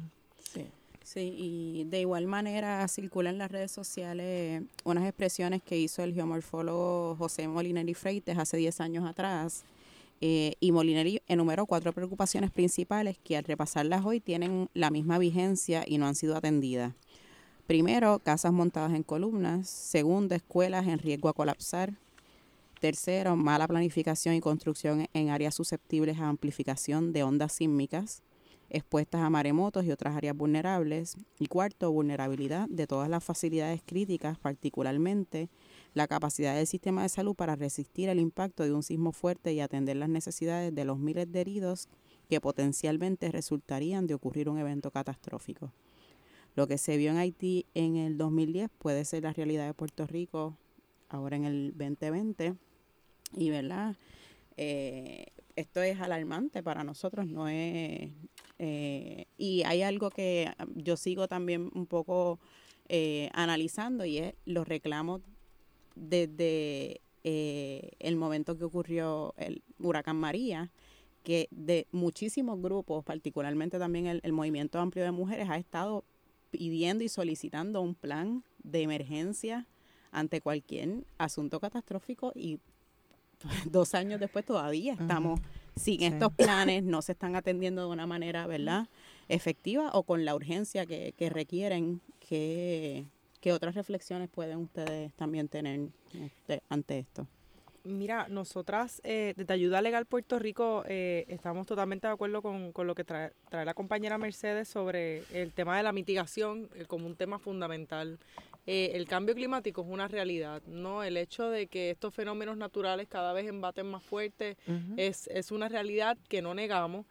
Sí. Y de igual manera circulan en las redes sociales unas expresiones que hizo el geomorfólogo José Molineri Freites hace 10 años atrás. Eh, y Molineri enumeró cuatro preocupaciones principales que al repasarlas hoy tienen la misma vigencia y no han sido atendidas. Primero, casas montadas en columnas. Segundo, escuelas en riesgo a colapsar. Tercero, mala planificación y construcción en áreas susceptibles a amplificación de ondas sísmicas expuestas a maremotos y otras áreas vulnerables. Y cuarto, vulnerabilidad de todas las facilidades críticas, particularmente la capacidad del sistema de salud para resistir el impacto de un sismo fuerte y atender las necesidades de los miles de heridos que potencialmente resultarían de ocurrir un evento catastrófico. Lo que se vio en Haití en el 2010 puede ser la realidad de Puerto Rico ahora en el 2020. Y, ¿verdad? Eh, esto es alarmante para nosotros, no es... eh, y hay algo que yo sigo también un poco eh, analizando y es los reclamos desde eh, el momento que ocurrió el huracán María, que de muchísimos grupos, particularmente también el movimiento amplio de mujeres, ha estado pidiendo y solicitando un plan de emergencia ante cualquier asunto catastrófico y dos años después todavía estamos sin Sí. estos planes, no se están atendiendo de una manera, ¿verdad?, efectiva o con la urgencia que, que requieren. ¿Qué, qué otras reflexiones pueden ustedes también tener este, ante esto? Mira, nosotras eh, desde Ayuda Legal Puerto Rico eh, estamos totalmente de acuerdo con, lo que trae, la compañera Mercedes sobre el tema de la mitigación eh, como un tema fundamental. El cambio climático es una realidad, ¿no? El hecho de que estos fenómenos naturales cada vez embaten más fuerte es, es una realidad que no negamos.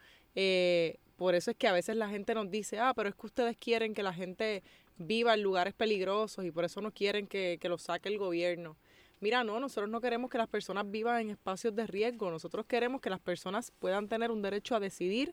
por eso es que a veces la gente nos dice, ah, pero es que ustedes quieren que la gente viva en lugares peligrosos y por eso no quieren que, que lo saque el gobierno. Mira, no, nosotros no queremos que las personas vivan en espacios de riesgo, nosotros queremos que las personas puedan tener un derecho a decidir,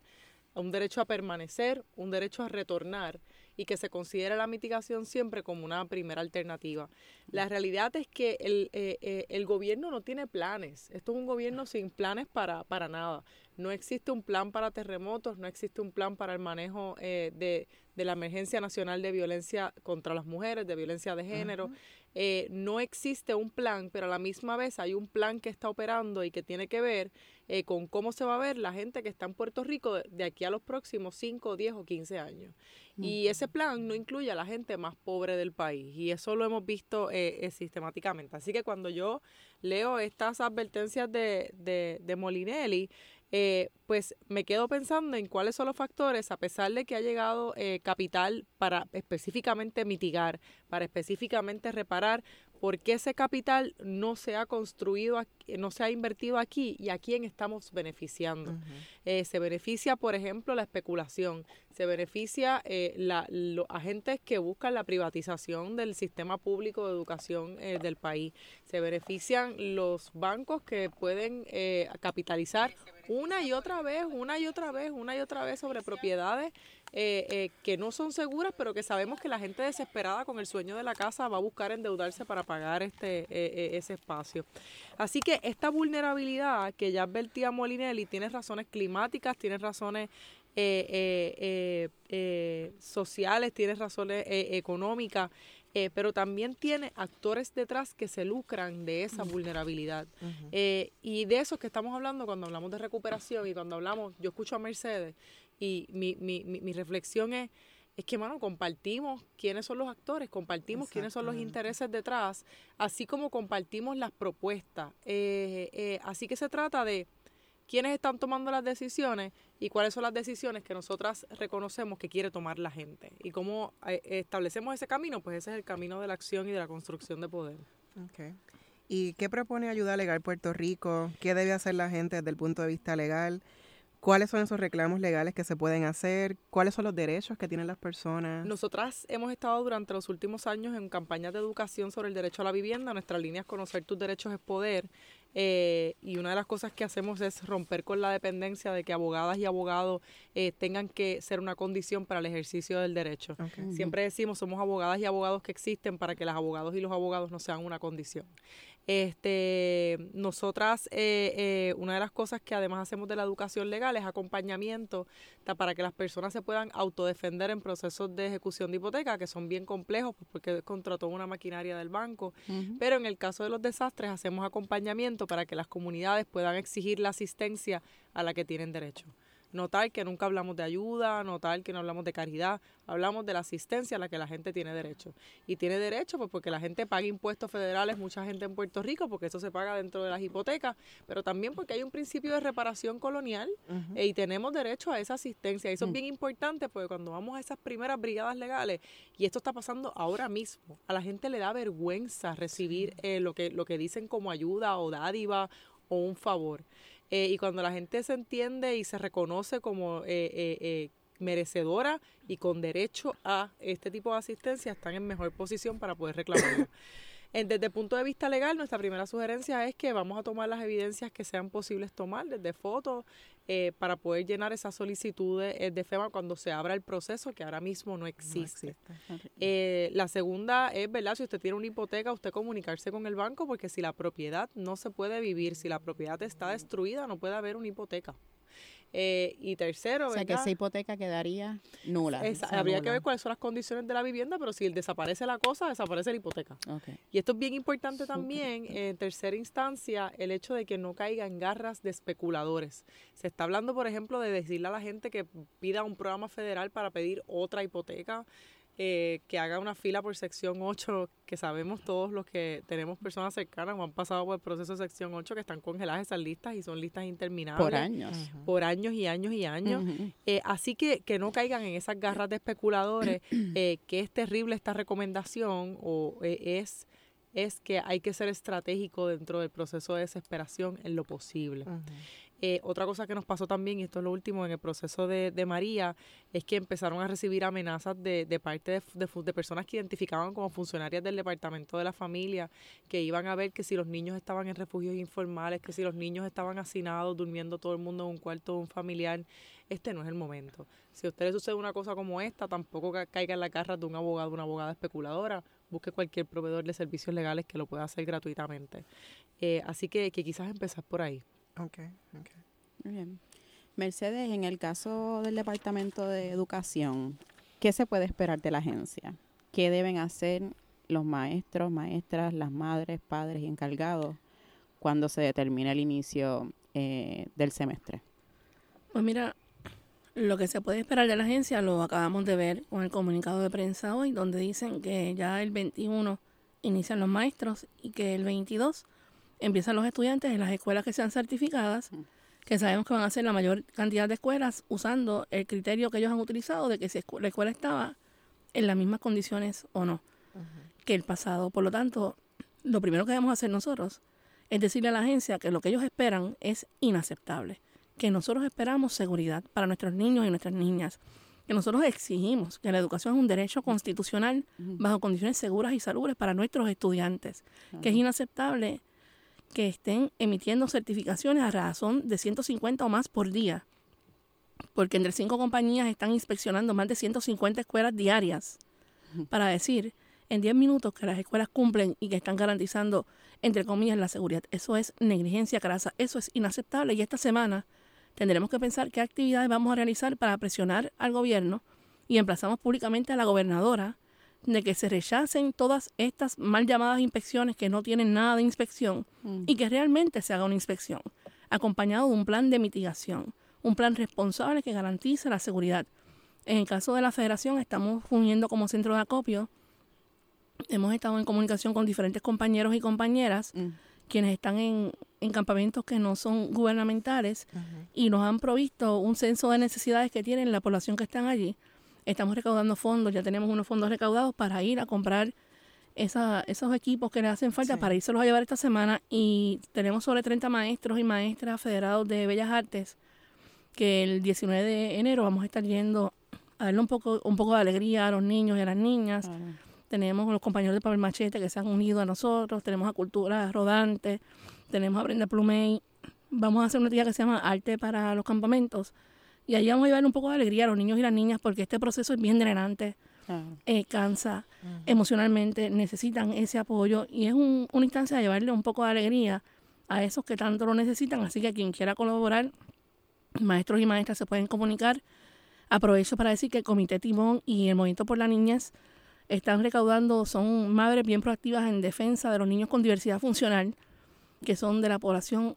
un derecho a permanecer, un derecho a retornar y que se considere la mitigación siempre como una primera alternativa. La realidad es que el, eh, eh, el gobierno no tiene planes, esto es un gobierno sin planes para, para nada. No existe un plan para terremotos, no existe un plan para el manejo eh, de, de, la emergencia nacional de violencia contra las mujeres, de violencia de género. Eh, no existe un plan, pero a la misma vez hay un plan que está operando y que tiene que ver eh, con cómo se va a ver la gente que está en Puerto Rico de, aquí a los próximos 5, 10 o 15 años. Y ese plan no incluye a la gente más pobre del país y eso lo hemos visto sistemáticamente. Así que cuando yo leo estas advertencias de, de, de Molinelli, eh, pues me quedo pensando en cuáles son los factores, a pesar de que ha llegado eh, capital para específicamente mitigar, para específicamente reparar, por qué ese capital no se ha construido, no se ha invertido aquí y a quién estamos beneficiando. Eh, se beneficia, por ejemplo, la especulación, se beneficia eh, la, los agentes que buscan la privatización del sistema público de educación eh, del país, se benefician los bancos que pueden capitalizar una y otra vez, una y otra vez, una y otra vez sobre propiedades eh, eh, que no son seguras, pero que sabemos que la gente desesperada con el sueño de la casa va a buscar endeudarse para pagar este eh, ese espacio. Así que esta vulnerabilidad que ya advertía Molinelli tiene razones climáticas, tiene razones sociales, tiene razones económicas. pero también tiene actores detrás que se lucran de esa vulnerabilidad. y de eso es que estamos hablando cuando hablamos de recuperación y cuando hablamos, yo escucho a Mercedes y mi, mi, mi, reflexión es, es que, mano, compartimos quiénes son los actores, compartimos quiénes son los intereses detrás, así como compartimos las propuestas. Eh, eh, así que se trata de quiénes están tomando las decisiones y cuáles son las decisiones que nosotras reconocemos que quiere tomar la gente. Y cómo eh, establecemos ese camino, pues ese es el camino de la acción y de la construcción de poder. Okay. ¿Y qué propone Ayuda Legal Puerto Rico? ¿Qué debe hacer la gente desde el punto de vista legal? ¿Cuáles son esos reclamos legales que se pueden hacer? ¿Cuáles son los derechos que tienen las personas? Nosotras hemos estado durante los últimos años en campañas de educación sobre el derecho a la vivienda. Nuestra línea es conocer tus derechos es poder. Eh, y una de las cosas que hacemos es romper con la dependencia de que abogadas y abogados eh, tengan que ser una condición para el ejercicio del derecho. Siempre decimos, somos abogadas y abogados que existen para que las abogados y los abogados no sean una condición. Este, nosotras, eh, eh, una de las cosas que además hacemos de la educación legal es acompañamiento para que las personas se puedan autodefender en procesos de ejecución de hipoteca, que son bien complejos pues, porque contrató una maquinaria del banco. Pero en el caso de los desastres hacemos acompañamiento para que las comunidades puedan exigir la asistencia a la que tienen derecho notar que nunca hablamos de ayuda, notar que no hablamos de caridad, hablamos de la asistencia a la que la gente tiene derecho. Y tiene derecho pues porque la gente paga impuestos federales, mucha gente en Puerto Rico, porque eso se paga dentro de las hipotecas, pero también porque hay un principio de reparación colonial eh, y tenemos derecho a esa asistencia. Y eso es mm. bien importante porque cuando vamos a esas primeras brigadas legales, y esto está pasando ahora mismo, a la gente le da vergüenza recibir eh, lo, que, lo que dicen como ayuda o dádiva o un favor. Eh, y cuando la gente se entiende y se reconoce como eh, eh, merecedora y con derecho a este tipo de asistencia, están en mejor posición para poder reclamarlo. Desde el punto de vista legal, nuestra primera sugerencia es que vamos a tomar las evidencias que sean posibles tomar, desde fotos, eh, para poder llenar esas solicitudes eh, de FEMA cuando se abra el proceso, que ahora mismo no existe. Eh, la segunda es, ¿verdad? Si usted tiene una hipoteca, usted comunicarse con el banco, porque si la propiedad no se puede vivir, si la propiedad está destruida, no puede haber una hipoteca. Eh, y tercero, o sea, que esa hipoteca quedaría nula. habría que ver cuáles son las condiciones de la vivienda, pero si desaparece la cosa, desaparece la hipoteca. Y esto es bien importante también, en tercera instancia, el hecho de que no caiga en garras de especuladores. Se está hablando, por ejemplo, de decirle a la gente que pida un programa federal para pedir otra hipoteca. Eh, que haga una fila por sección 8, que sabemos todos los que tenemos personas cercanas o han pasado por el proceso de sección 8 que están congeladas esas listas y son listas interminables. Por años. Por años y años y años. Eh, así que que no caigan en esas garras de especuladores, eh, que es terrible esta recomendación o es es que hay que ser estratégico dentro del proceso de desesperación en lo posible. Eh, otra cosa que nos pasó también, y esto es lo último en el proceso de, María, es que empezaron a recibir amenazas de, parte de, personas que identificaban como funcionarias del Departamento de la Familia, que iban a ver que si los niños estaban en refugios informales, que si los niños estaban hacinados, durmiendo todo el mundo en un cuarto de un familiar, este no es el momento. Si a usted sucede una cosa como esta, tampoco caiga en la carra de un abogado, una abogada especuladora, busque cualquier proveedor de servicios legales que lo pueda hacer gratuitamente. Eh, así que, que quizás empezar por ahí. Ok, ok. Muy bien. Mercedes, en el caso del Departamento de Educación, ¿qué se puede esperar de la agencia? ¿Qué deben hacer los maestros, maestras, las madres, padres y encargados cuando se determine el inicio eh, del semestre? Pues mira, lo que se puede esperar de la agencia lo acabamos de ver con el comunicado de prensa hoy, donde dicen que ya el 21 inician los maestros y que el 22 empiezan los estudiantes en las escuelas que sean certificadas, que sabemos que van a ser la mayor cantidad de escuelas usando el criterio que ellos han utilizado de que si la escuela estaba en las mismas condiciones o no que el pasado. Por lo tanto, lo primero que debemos hacer nosotros es decirle a la agencia que lo que ellos esperan es inaceptable, que nosotros esperamos seguridad para nuestros niños y nuestras niñas, que nosotros exigimos que la educación es un derecho constitucional bajo condiciones seguras y salubres para nuestros estudiantes, que es inaceptable que estén emitiendo certificaciones a razón de 150 o más por día, porque entre cinco compañías están inspeccionando más de 150 escuelas diarias. Para decir en 10 minutos que las escuelas cumplen y que están garantizando, entre comillas, la seguridad. Eso es negligencia grasa, eso es inaceptable. Y esta semana tendremos que pensar qué actividades vamos a realizar para presionar al gobierno y emplazamos públicamente a la gobernadora de que se rechacen todas estas mal llamadas inspecciones que no tienen nada de inspección mm. y que realmente se haga una inspección, acompañado de un plan de mitigación, un plan responsable que garantice la seguridad. En el caso de la federación estamos uniendo como centro de acopio, hemos estado en comunicación con diferentes compañeros y compañeras, mm. quienes están en, campamentos que no son gubernamentales y nos han provisto un censo de necesidades que tienen la población que están allí Estamos recaudando fondos, ya tenemos unos fondos recaudados para ir a comprar esa, esos equipos que le hacen falta para irse a llevar esta semana y tenemos sobre 30 maestros y maestras federados de Bellas Artes que el 19 de enero vamos a estar yendo a darle un poco, un poco de alegría a los niños y a las niñas. Tenemos los compañeros de Papel Machete que se han unido a nosotros, tenemos a Cultura Rodante, tenemos a Brenda Plumey. Vamos a hacer una actividad que se llama Arte para los Campamentos, y ahí vamos a llevar un poco de alegría a los niños y las niñas porque este proceso es bien drenante, eh, cansa emocionalmente, necesitan ese apoyo y es un, una instancia de llevarle un poco de alegría a esos que tanto lo necesitan. Así que quien quiera colaborar, maestros y maestras se pueden comunicar. Aprovecho para decir que el Comité Timón y el Movimiento por la Niñez están recaudando, son madres bien proactivas en defensa de los niños con diversidad funcional, que son de la población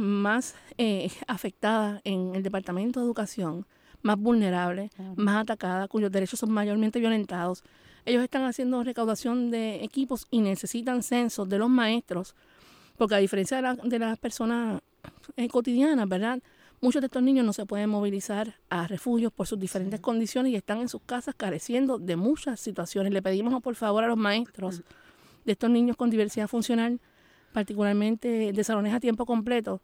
más eh, afectada en el Departamento de Educación, más vulnerable, más atacada, cuyos derechos son mayormente violentados. Ellos están haciendo recaudación de equipos y necesitan censos de los maestros, porque a diferencia de, las personas eh, cotidianas, ¿verdad? Muchos de estos niños no se pueden movilizar a refugios por sus diferentes condiciones y están en sus casas careciendo de muchas situaciones. Le pedimos por favor a los maestros de estos niños con diversidad funcional particularmente de salones a tiempo completo,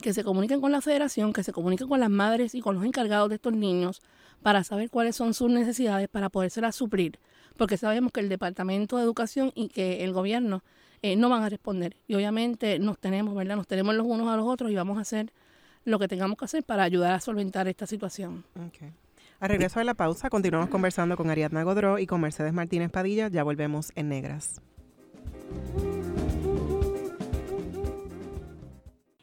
que se comuniquen con la federación, que se comuniquen con las madres y con los encargados de estos niños para saber cuáles son sus necesidades para podérselas suplir, porque sabemos que el Departamento de Educación y que el gobierno eh, no van a responder. Y obviamente nos tenemos, ¿verdad? Nos tenemos los unos a los otros y vamos a hacer lo que tengamos que hacer para ayudar a solventar esta situación. Okay. A regreso de la pausa, continuamos conversando con Ariadna Godró y con Mercedes Martínez Padilla. Ya volvemos en Negras.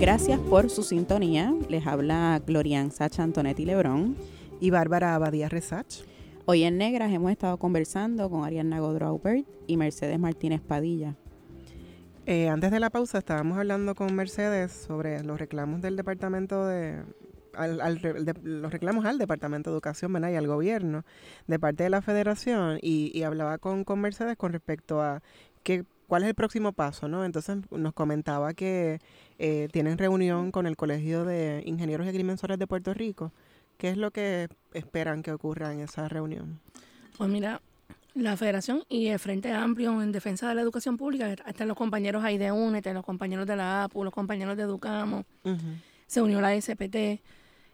Gracias por su sintonía. Les habla Glorian Sacha Antonetti Lebrón. Y Bárbara Abadía Resach. Hoy en Negras hemos estado conversando con Ariana Godrow y Mercedes Martínez Padilla. Eh, antes de la pausa estábamos hablando con Mercedes sobre los reclamos del departamento de, los reclamos al Departamento de Educación y al gobierno de parte de la federación y, hablaba con, con Mercedes con respecto a qué cuál es el próximo paso, ¿no? Entonces nos comentaba que eh, tienen reunión con el Colegio de Ingenieros y Agrimensores de Puerto Rico. ¿Qué es lo que esperan que ocurra en esa reunión? Pues mira, la Federación y el Frente Amplio en Defensa de la Educación Pública, están los compañeros ahí de UNET, los compañeros de la APU, los compañeros de Educamos, se unió la SPT,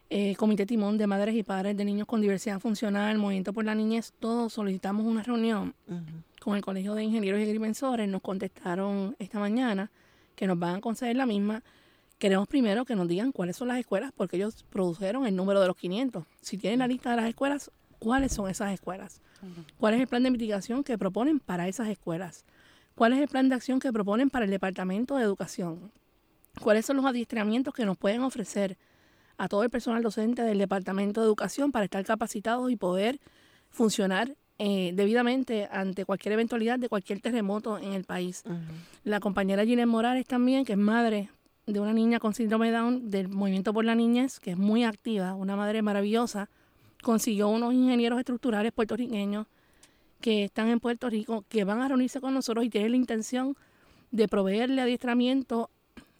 eh, Comité Timón de Madres y Padres de Niños con Diversidad Funcional, Movimiento por la Niñez, todos solicitamos una reunión con el Colegio de Ingenieros y Agrimensores, nos contestaron esta mañana que nos van a conceder la misma. Queremos primero que nos digan cuáles son las escuelas, porque ellos produjeron el número de los 500. Si tienen la lista de las escuelas, ¿cuáles son esas escuelas? ¿Cuál es el plan de mitigación que proponen para esas escuelas? ¿Cuál es el plan de acción que proponen para el Departamento de Educación? ¿Cuáles son los adiestramientos que nos pueden ofrecer a todo el personal docente del Departamento de Educación para estar capacitados y poder funcionar eh, debidamente ante cualquier eventualidad de cualquier terremoto en el país. La compañera Ginés Morales también, que es madre de una niña con síndrome Down del Movimiento por la Niñez, que es muy activa, una madre maravillosa, consiguió unos ingenieros estructurales puertorriqueños que están en Puerto Rico, que van a reunirse con nosotros y tienen la intención de proveerle adiestramiento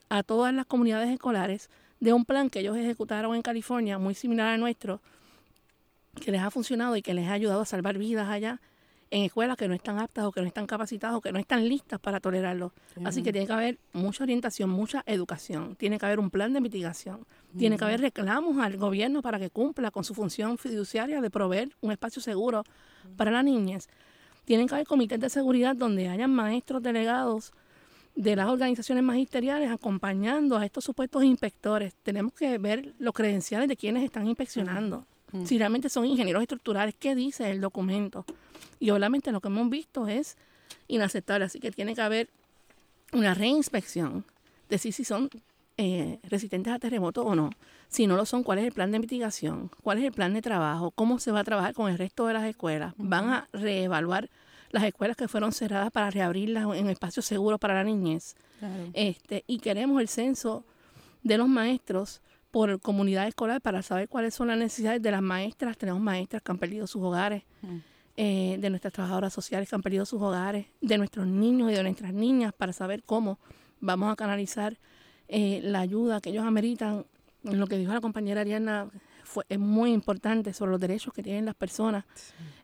a todas las comunidades escolares de un plan que ellos ejecutaron en California, muy similar al nuestro, que les ha funcionado y que les ha ayudado a salvar vidas allá en escuelas que no están aptas o que no están capacitadas o que no están listas para tolerarlo. Así que tiene que haber mucha orientación, mucha educación, tiene que haber un plan de mitigación, tiene que haber reclamos al gobierno para que cumpla con su función fiduciaria de proveer un espacio seguro para las niñas. Tienen que haber comités de seguridad donde hayan maestros delegados de las organizaciones magisteriales acompañando a estos supuestos inspectores. Tenemos que ver los credenciales de quienes están inspeccionando. Si realmente son ingenieros estructurales, ¿qué dice el documento? Y obviamente lo que hemos visto es inaceptable, así que tiene que haber una reinspección, de si son eh, resistentes a terremotos o no. Si no lo son, ¿cuál es el plan de mitigación? ¿Cuál es el plan de trabajo? ¿Cómo se va a trabajar con el resto de las escuelas? ¿Van a reevaluar las escuelas que fueron cerradas para reabrirlas en espacios seguros para la niñez? Este, y queremos el censo de los maestros por comunidad escolar para saber cuáles son las necesidades de las maestras. Tenemos maestras que han perdido sus hogares, mm. eh, de nuestras trabajadoras sociales que han perdido sus hogares, de nuestros niños y de nuestras niñas para saber cómo vamos a canalizar eh, la ayuda que ellos ameritan. Lo que dijo la compañera Ariana fue, es muy importante sobre los derechos que tienen las personas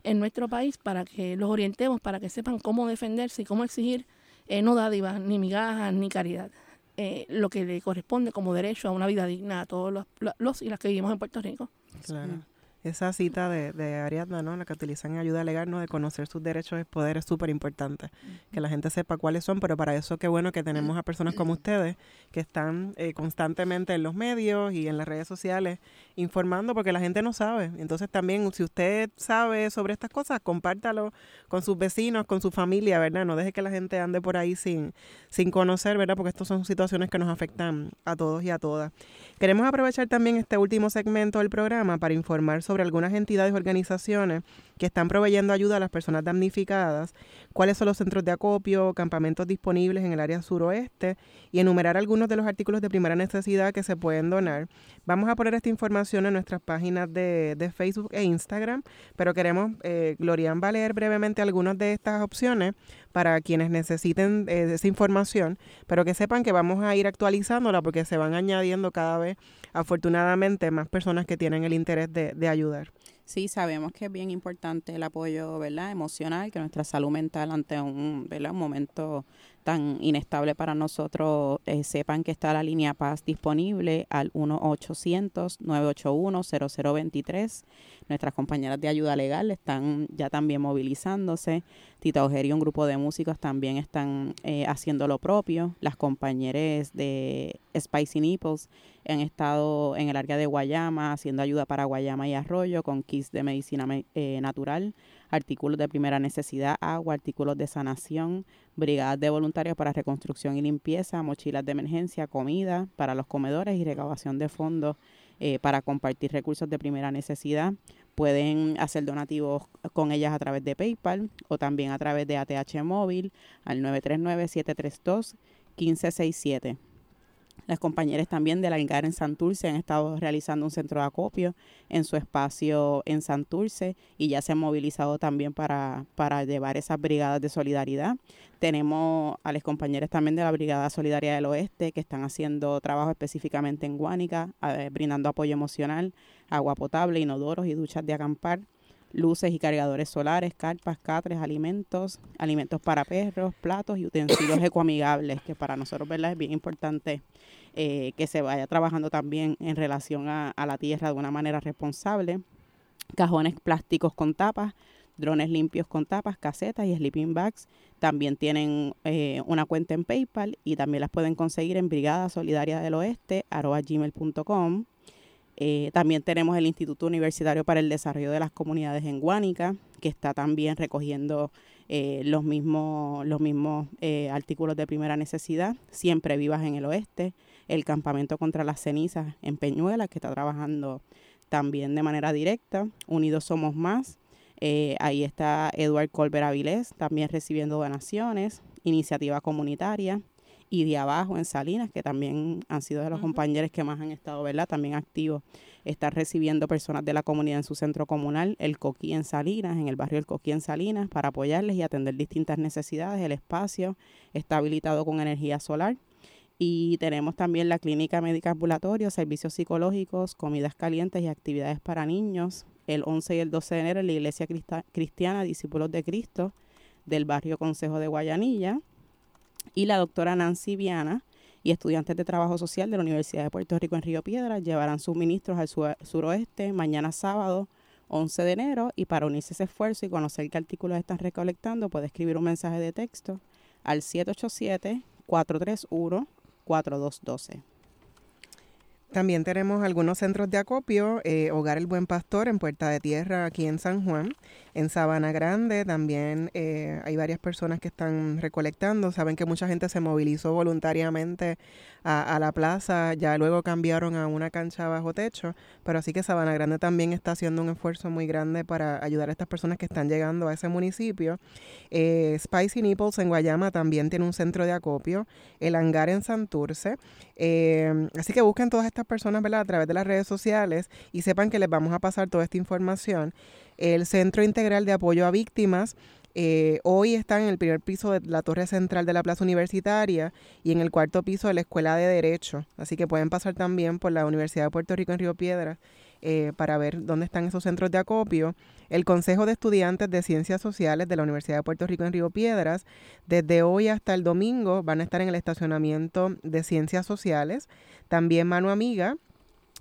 en nuestro país para que los orientemos, para que sepan cómo defenderse y cómo exigir eh, no dádivas, ni migajas, ni caridad. Eh, lo que le corresponde como derecho a una vida digna a todos los, los y las que vivimos en Puerto Rico. Claro esa cita de, Ariadna, ¿no? La que utilizan en ayuda legal, ¿no? De conocer sus derechos y poder es súper importante. Que la gente sepa cuáles son, pero para eso qué bueno que tenemos a personas como ustedes que están eh, constantemente en los medios y en las redes sociales informando porque la gente no sabe. Entonces también, si usted sabe sobre estas cosas, compártalo con sus vecinos, con su familia, ¿verdad? No deje que la gente ande por ahí sin, sin conocer, ¿verdad? Porque estas son situaciones que nos afectan a todos y a todas. Queremos aprovechar también este último segmento del programa para informar sobre algunas entidades y organizaciones que están proveyendo ayuda a las personas damnificadas, cuáles son los centros de acopio, campamentos disponibles en el área suroeste y enumerar algunos de los artículos de primera necesidad que se pueden donar. Vamos a poner esta información en nuestras páginas de, Facebook e Instagram, pero queremos, eh, Glorian va a leer brevemente algunas de estas opciones para quienes necesiten eh, esa información, pero que sepan que vamos a ir actualizándola porque se van añadiendo cada vez, afortunadamente, más personas que tienen el interés de, de ayudar. Sí, sabemos que es bien importante el apoyo ¿verdad? emocional, que nuestra salud mental ante un, ¿verdad? un momento tan inestable para nosotros, eh, sepan que está la línea Paz disponible al 1-800-981-0023. Nuestras compañeras de ayuda legal están ya también movilizándose. Tita y un grupo de músicos también están eh, haciendo lo propio. Las compañeras de Spicy Nipples han estado en el área de Guayama haciendo ayuda para Guayama y Arroyo con kits de medicina eh, natural, artículos de primera necesidad, agua, artículos de sanación, brigadas de voluntarios para reconstrucción y limpieza, mochilas de emergencia, comida para los comedores y recaudación de fondos eh, para compartir recursos de primera necesidad. Pueden hacer donativos con ellas a través de PayPal o también a través de ATH Móvil al 939-732-1567. Las compañeras también de la INGAR en Santurce han estado realizando un centro de acopio en su espacio en Santurce y ya se han movilizado también para, para llevar esas brigadas de solidaridad. Tenemos a las compañeras también de la Brigada Solidaria del Oeste que están haciendo trabajo específicamente en Guánica, brindando apoyo emocional, agua potable, inodoros y duchas de acampar luces y cargadores solares, carpas, catres, alimentos, alimentos para perros, platos y utensilios ecoamigables, que para nosotros ¿verdad? es bien importante eh, que se vaya trabajando también en relación a, la tierra de una manera responsable. Cajones plásticos con tapas, drones limpios con tapas, casetas y sleeping bags. También tienen eh, una cuenta en PayPal y también las pueden conseguir en Brigada Solidaria del Oeste, gmail.com. Eh, también tenemos el Instituto Universitario para el Desarrollo de las Comunidades en Guánica, que está también recogiendo eh, los mismos, los mismos eh, artículos de primera necesidad, siempre vivas en el oeste, el Campamento contra las Cenizas en Peñuela, que está trabajando también de manera directa, Unidos Somos Más, ahí está Eduard Colbert Avilés, también recibiendo donaciones, iniciativa comunitaria, y de abajo en Salinas, que también han sido de los compañeros que más han estado, ¿verdad? También activos. Están recibiendo personas de la comunidad en su centro comunal, el Coquí en Salinas, en el barrio El Coquí en Salinas, para apoyarles y atender distintas necesidades. El espacio está habilitado con energía solar. Y tenemos también la clínica médica ambulatorio, servicios psicológicos, comidas calientes y actividades para niños. El 11 y el 12 de enero en la Iglesia Cristiana Discípulos de Cristo del barrio Consejo de Guayanilla y la doctora Nancy Viana y estudiantes de trabajo social de la Universidad de Puerto Rico en Río Piedras llevarán suministros al suroeste mañana sábado 11 de enero y para unirse a ese esfuerzo y conocer qué artículos están recolectando puede escribir un mensaje de texto al 787 431 4212. También tenemos algunos centros de acopio, eh, Hogar El Buen Pastor en Puerta de Tierra, aquí en San Juan, en Sabana Grande también eh, hay varias personas que están recolectando, saben que mucha gente se movilizó voluntariamente a, la plaza, ya luego cambiaron a una cancha bajo techo, pero así que Sabana Grande también está haciendo un esfuerzo muy grande para ayudar a estas personas que están llegando a ese municipio. Eh, Spicy Nipples en Guayama también tiene un centro de acopio, el hangar en Santurce, eh, así que busquen todas estas personas ¿verdad? a través de las redes sociales y sepan que les vamos a pasar toda esta información. El Centro Integral de Apoyo a Víctimas eh, hoy está en el primer piso de la torre central de la Plaza Universitaria y en el cuarto piso de la Escuela de Derecho. Así que pueden pasar también por la Universidad de Puerto Rico en Río Piedras eh, para ver dónde están esos centros de acopio. El Consejo de Estudiantes de Ciencias Sociales de la Universidad de Puerto Rico en Río Piedras, desde hoy hasta el domingo van a estar en el estacionamiento de Ciencias Sociales. También Mano Amiga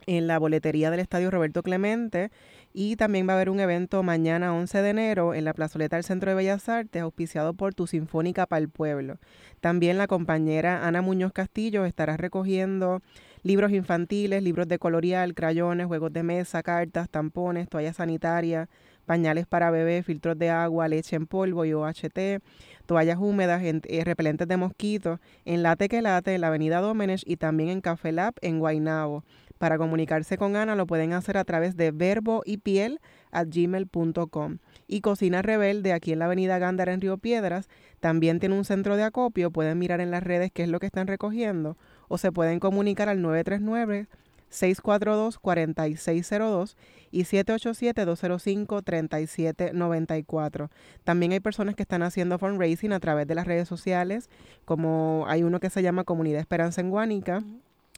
en la boletería del Estadio Roberto Clemente y también va a haber un evento mañana 11 de enero en la plazoleta del Centro de Bellas Artes, auspiciado por Tu Sinfónica para el Pueblo. También la compañera Ana Muñoz Castillo estará recogiendo libros infantiles, libros de colorear, crayones, juegos de mesa, cartas, tampones, toallas sanitarias, pañales para bebé, filtros de agua, leche en polvo y OHT, toallas húmedas, eh, repelentes de mosquitos, en Late que Late, en la avenida Domenech y también en Café Lab en Guaynabo. Para comunicarse con Ana lo pueden hacer a través de verbo y piel at gmail.com. Y Cocina Rebelde, aquí en la avenida Gándara en Río Piedras, también tiene un centro de acopio. Pueden mirar en las redes qué es lo que están recogiendo o se pueden comunicar al 939 642-4602 y 787-205-3794. También hay personas que están haciendo fundraising a través de las redes sociales, como hay uno que se llama Comunidad Esperanza en Guánica,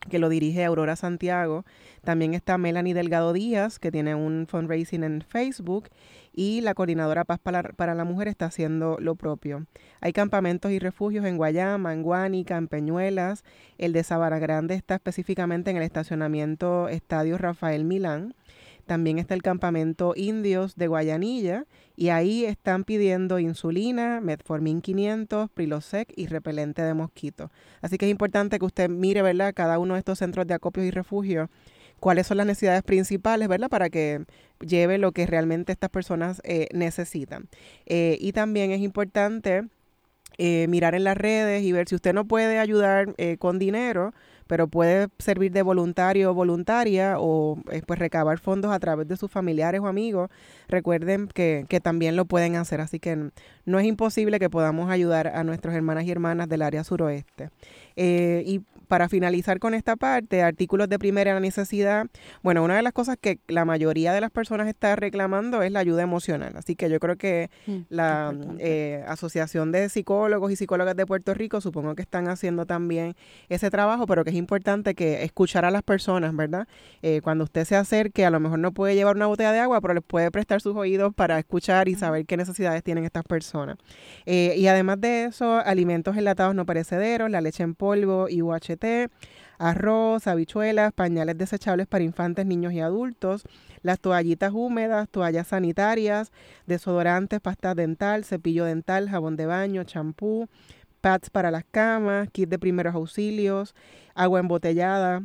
que lo dirige Aurora Santiago. También está Melanie Delgado Díaz, que tiene un fundraising en Facebook. Y la coordinadora Paz para, la Mujer está haciendo lo propio. Hay campamentos y refugios en Guayama, en Guánica, en Peñuelas. El de Sabana Grande está específicamente en el estacionamiento Estadio Rafael Milán. También está el campamento Indios de Guayanilla y ahí están pidiendo insulina, metformin 500, Prilosec y repelente de mosquito. Así que es importante que usted mire, ¿verdad? Cada uno de estos centros de acopios y refugios cuáles son las necesidades principales, ¿verdad? Para que lleve lo que realmente estas personas eh, necesitan. Eh, y también es importante eh, mirar en las redes y ver si usted no puede ayudar con dinero, pero puede servir de voluntario o voluntaria o pues recabar fondos a través de sus familiares o amigos, recuerden que, que, también lo pueden hacer, así que no es imposible que podamos ayudar a nuestras hermanas y hermanas del área suroeste. y para finalizar con esta parte, artículos de primera necesidad, bueno, una de las cosas que la mayoría de las personas está reclamando es la ayuda emocional. Así que yo creo que mm, la eh, Asociación de Psicólogos y Psicólogas de Puerto Rico supongo que están haciendo también ese trabajo, pero que es importante que escuchar a las personas, ¿verdad? Eh, cuando usted se acerque, a lo mejor no puede llevar una botella de agua, pero les puede prestar sus oídos para escuchar y saber qué necesidades tienen estas personas. Eh, y además de eso, alimentos enlatados no perecederos, la leche en polvo y UHT, arroz, habichuelas, pañales desechables para infantes, niños y adultos, las toallitas húmedas, toallas sanitarias, desodorantes, pasta dental, cepillo dental, jabón de baño, champú, pads para las camas, kit de primeros auxilios, agua embotellada,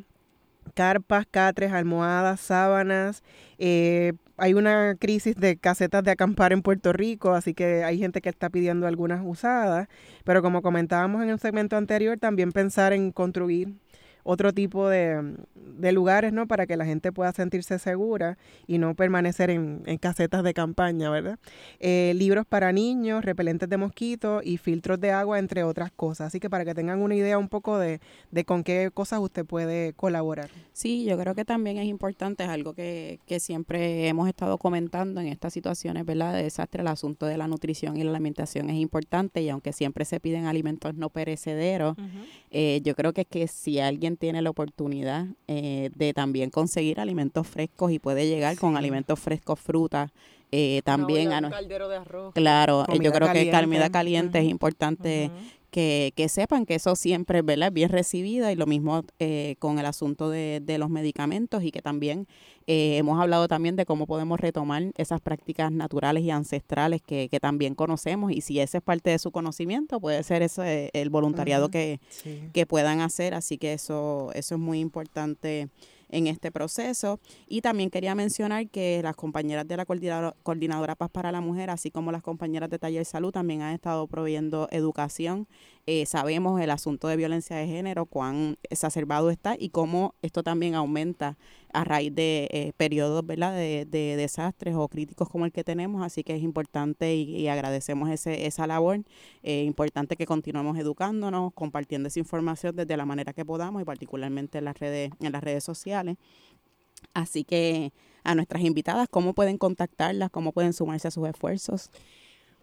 carpas, catres, almohadas, sábanas. Eh, hay una crisis de casetas de acampar en Puerto Rico, así que hay gente que está pidiendo algunas usadas. Pero como comentábamos en el segmento anterior, también pensar en construir otro tipo de, de, lugares, ¿no? Para que la gente pueda sentirse segura y no permanecer en, en casetas de campaña, ¿verdad? Eh, libros para niños, repelentes de mosquitos y filtros de agua, entre otras cosas. Así que para que tengan una idea un poco de, de con qué cosas usted puede colaborar. Sí, yo creo que también es importante, es algo que, que siempre hemos estado comentando en estas situaciones, ¿verdad? De desastre, el asunto de la nutrición y la alimentación es importante y aunque siempre se piden alimentos no perecederos, eh, yo creo que que si alguien tiene la oportunidad eh, de también conseguir alimentos frescos y puede llegar con alimentos frescos, frutas, eh, también a un caldero de arroz. Claro, yo creo que comida caliente. es importante que, que, sepan que eso siempre ¿verdad? es bien recibida y lo mismo eh, con el asunto de, de, los medicamentos y que también eh, hemos hablado también de cómo podemos retomar esas prácticas naturales y ancestrales que, que, también conocemos y si ese es parte de su conocimiento puede ser ese el voluntariado que, que puedan hacer. Así que eso eso es muy importante en este proceso. Y también quería mencionar que las compañeras de la Coordinadora, Paz para la Mujer, así como las compañeras de Taller Salud, también han estado proveyendo educación. Eh, sabemos el asunto de violencia de género, cuán exacerbado está y cómo esto también aumenta a raíz de eh, periodos ¿verdad? De, de, desastres o críticos como el que tenemos. Así que es importante y, agradecemos ese, esa labor. Eh, importante que continuemos educándonos, compartiendo esa información desde la manera que podamos y particularmente en las redes, en las redes sociales. Así que a nuestras invitadas, ¿cómo pueden contactarlas? ¿Cómo pueden sumarse a sus esfuerzos?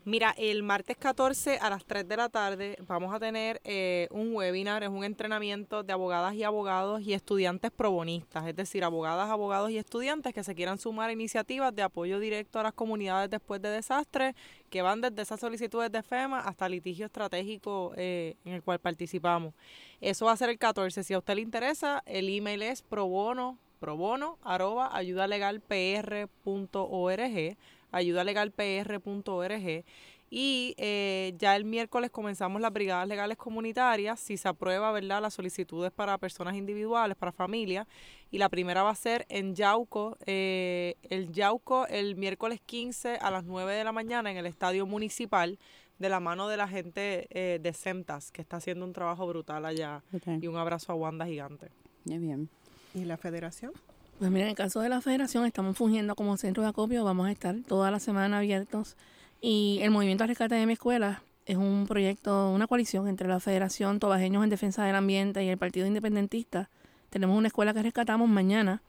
Mira, el martes 14 a las 3 de la tarde vamos a tener eh, un webinar, es un entrenamiento de abogadas y abogados y estudiantes probonistas, es decir, abogadas, abogados y estudiantes que se quieran sumar a iniciativas de apoyo directo a las comunidades después de desastres, que van desde esas solicitudes de FEMA hasta litigio estratégico eh, en el cual participamos. Eso va a ser el 14. Si a usted le interesa, el email es probono, probono, arroba, ayudalegalpr.org ayudalegalpr.org. Y eh, ya el miércoles comenzamos las brigadas legales comunitarias, si se aprueba, ¿verdad?, las solicitudes para personas individuales, para familias. Y la primera va a ser en Yauco, eh, el Yauco el miércoles 15 a las 9 de la mañana en el Estadio Municipal de la mano de la gente eh, de CEMTAS, que está haciendo un trabajo brutal allá. Y un abrazo a Wanda Gigante. Muy bien. ¿Y la federación? Pues mira, en el caso de la federación estamos fungiendo como centro de acopio, vamos a estar toda la semana abiertos y el Movimiento Rescate de mi escuela es un proyecto, una coalición entre la Federación Tobajeños en Defensa del Ambiente y el Partido Independentista. Tenemos una escuela que rescatamos mañana,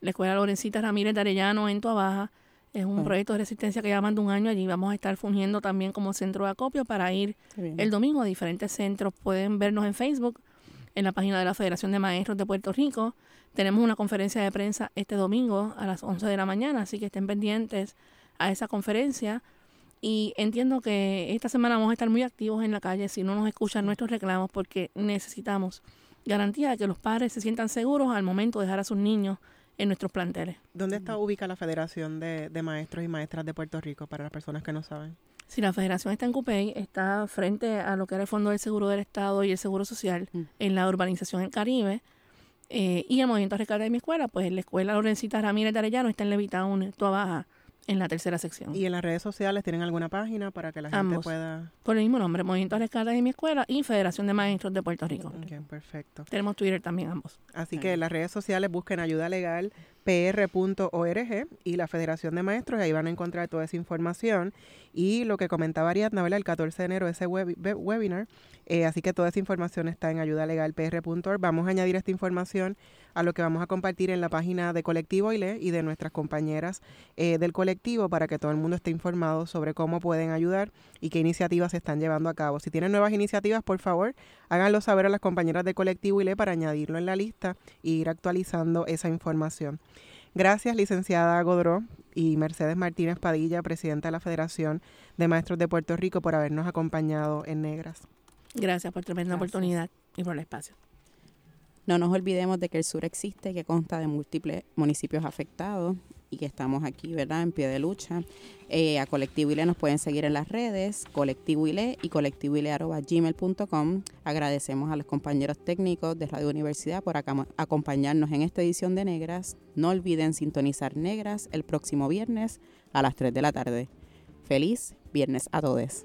la Escuela Lorencita Ramírez de Arellano en Baja. Es un ah. proyecto de resistencia que lleva de un año. Allí vamos a estar fungiendo también como centro de acopio para ir el domingo a diferentes centros. Pueden vernos en Facebook, en la página de la Federación de Maestros de Puerto Rico. Tenemos una conferencia de prensa este domingo a las 11 de la mañana, así que estén pendientes a esa conferencia. Y entiendo que esta semana vamos a estar muy activos en la calle si no nos escuchan nuestros reclamos porque necesitamos garantía de que los padres se sientan seguros al momento de dejar a sus niños en nuestros planteles. ¿Dónde está ubicada la Federación de, Maestros y Maestras de Puerto Rico para las personas que no saben? Si la federación está en Cupey, está frente a lo que era el Fondo del Seguro del Estado y el Seguro Social mm. en la urbanización del Caribe Eh, y el movimiento rescate de mi escuela, pues la escuela Lorencita Ramírez de Arellano está en Levitown, toda baja, en la tercera sección. ¿Y en las redes sociales tienen alguna página para que la gente pueda...? Por el mismo nombre, Movimiento Rescate de mi escuela y Federación de Maestros de Puerto Rico. Ok, perfecto. Tenemos Twitter también ambos. Así que en las redes sociales busquen ayuda legal pr.org y la Federación de Maestros, ahí van a encontrar toda esa información. Y lo que comentaba Ariadna, el 14 de enero, ese webinar, eh, así que toda esa información está en ayudalegalpr.org. Vamos a añadir esta información a lo que vamos a compartir en la página de Colectivo ILE y de nuestras compañeras eh, del colectivo para que todo el mundo esté informado sobre cómo pueden ayudar y qué iniciativas se están llevando a cabo. Si tienen nuevas iniciativas, por favor, háganlo saber a las compañeras de Colectivo ILE para añadirlo en la lista e ir actualizando esa información. Gracias, licenciada Godró y Mercedes Martínez Padilla, presidenta de la Federación de Maestros de Puerto Rico, por habernos acompañado en Negras. Gracias por tremenda oportunidad y por el espacio. No nos olvidemos de que el sur existe, que consta de múltiples municipios afectados y que estamos aquí, ¿verdad?, en pie de lucha. Eh, a Colectivo ILE nos pueden seguir en las redes, Colectivo ILE y colectivoile.gmail.com. Agradecemos a los compañeros técnicos de Radio Universidad por acompañarnos en esta edición de Negras. No olviden sintonizar Negras el próximo viernes a las 3 de la tarde. Feliz viernes a todos.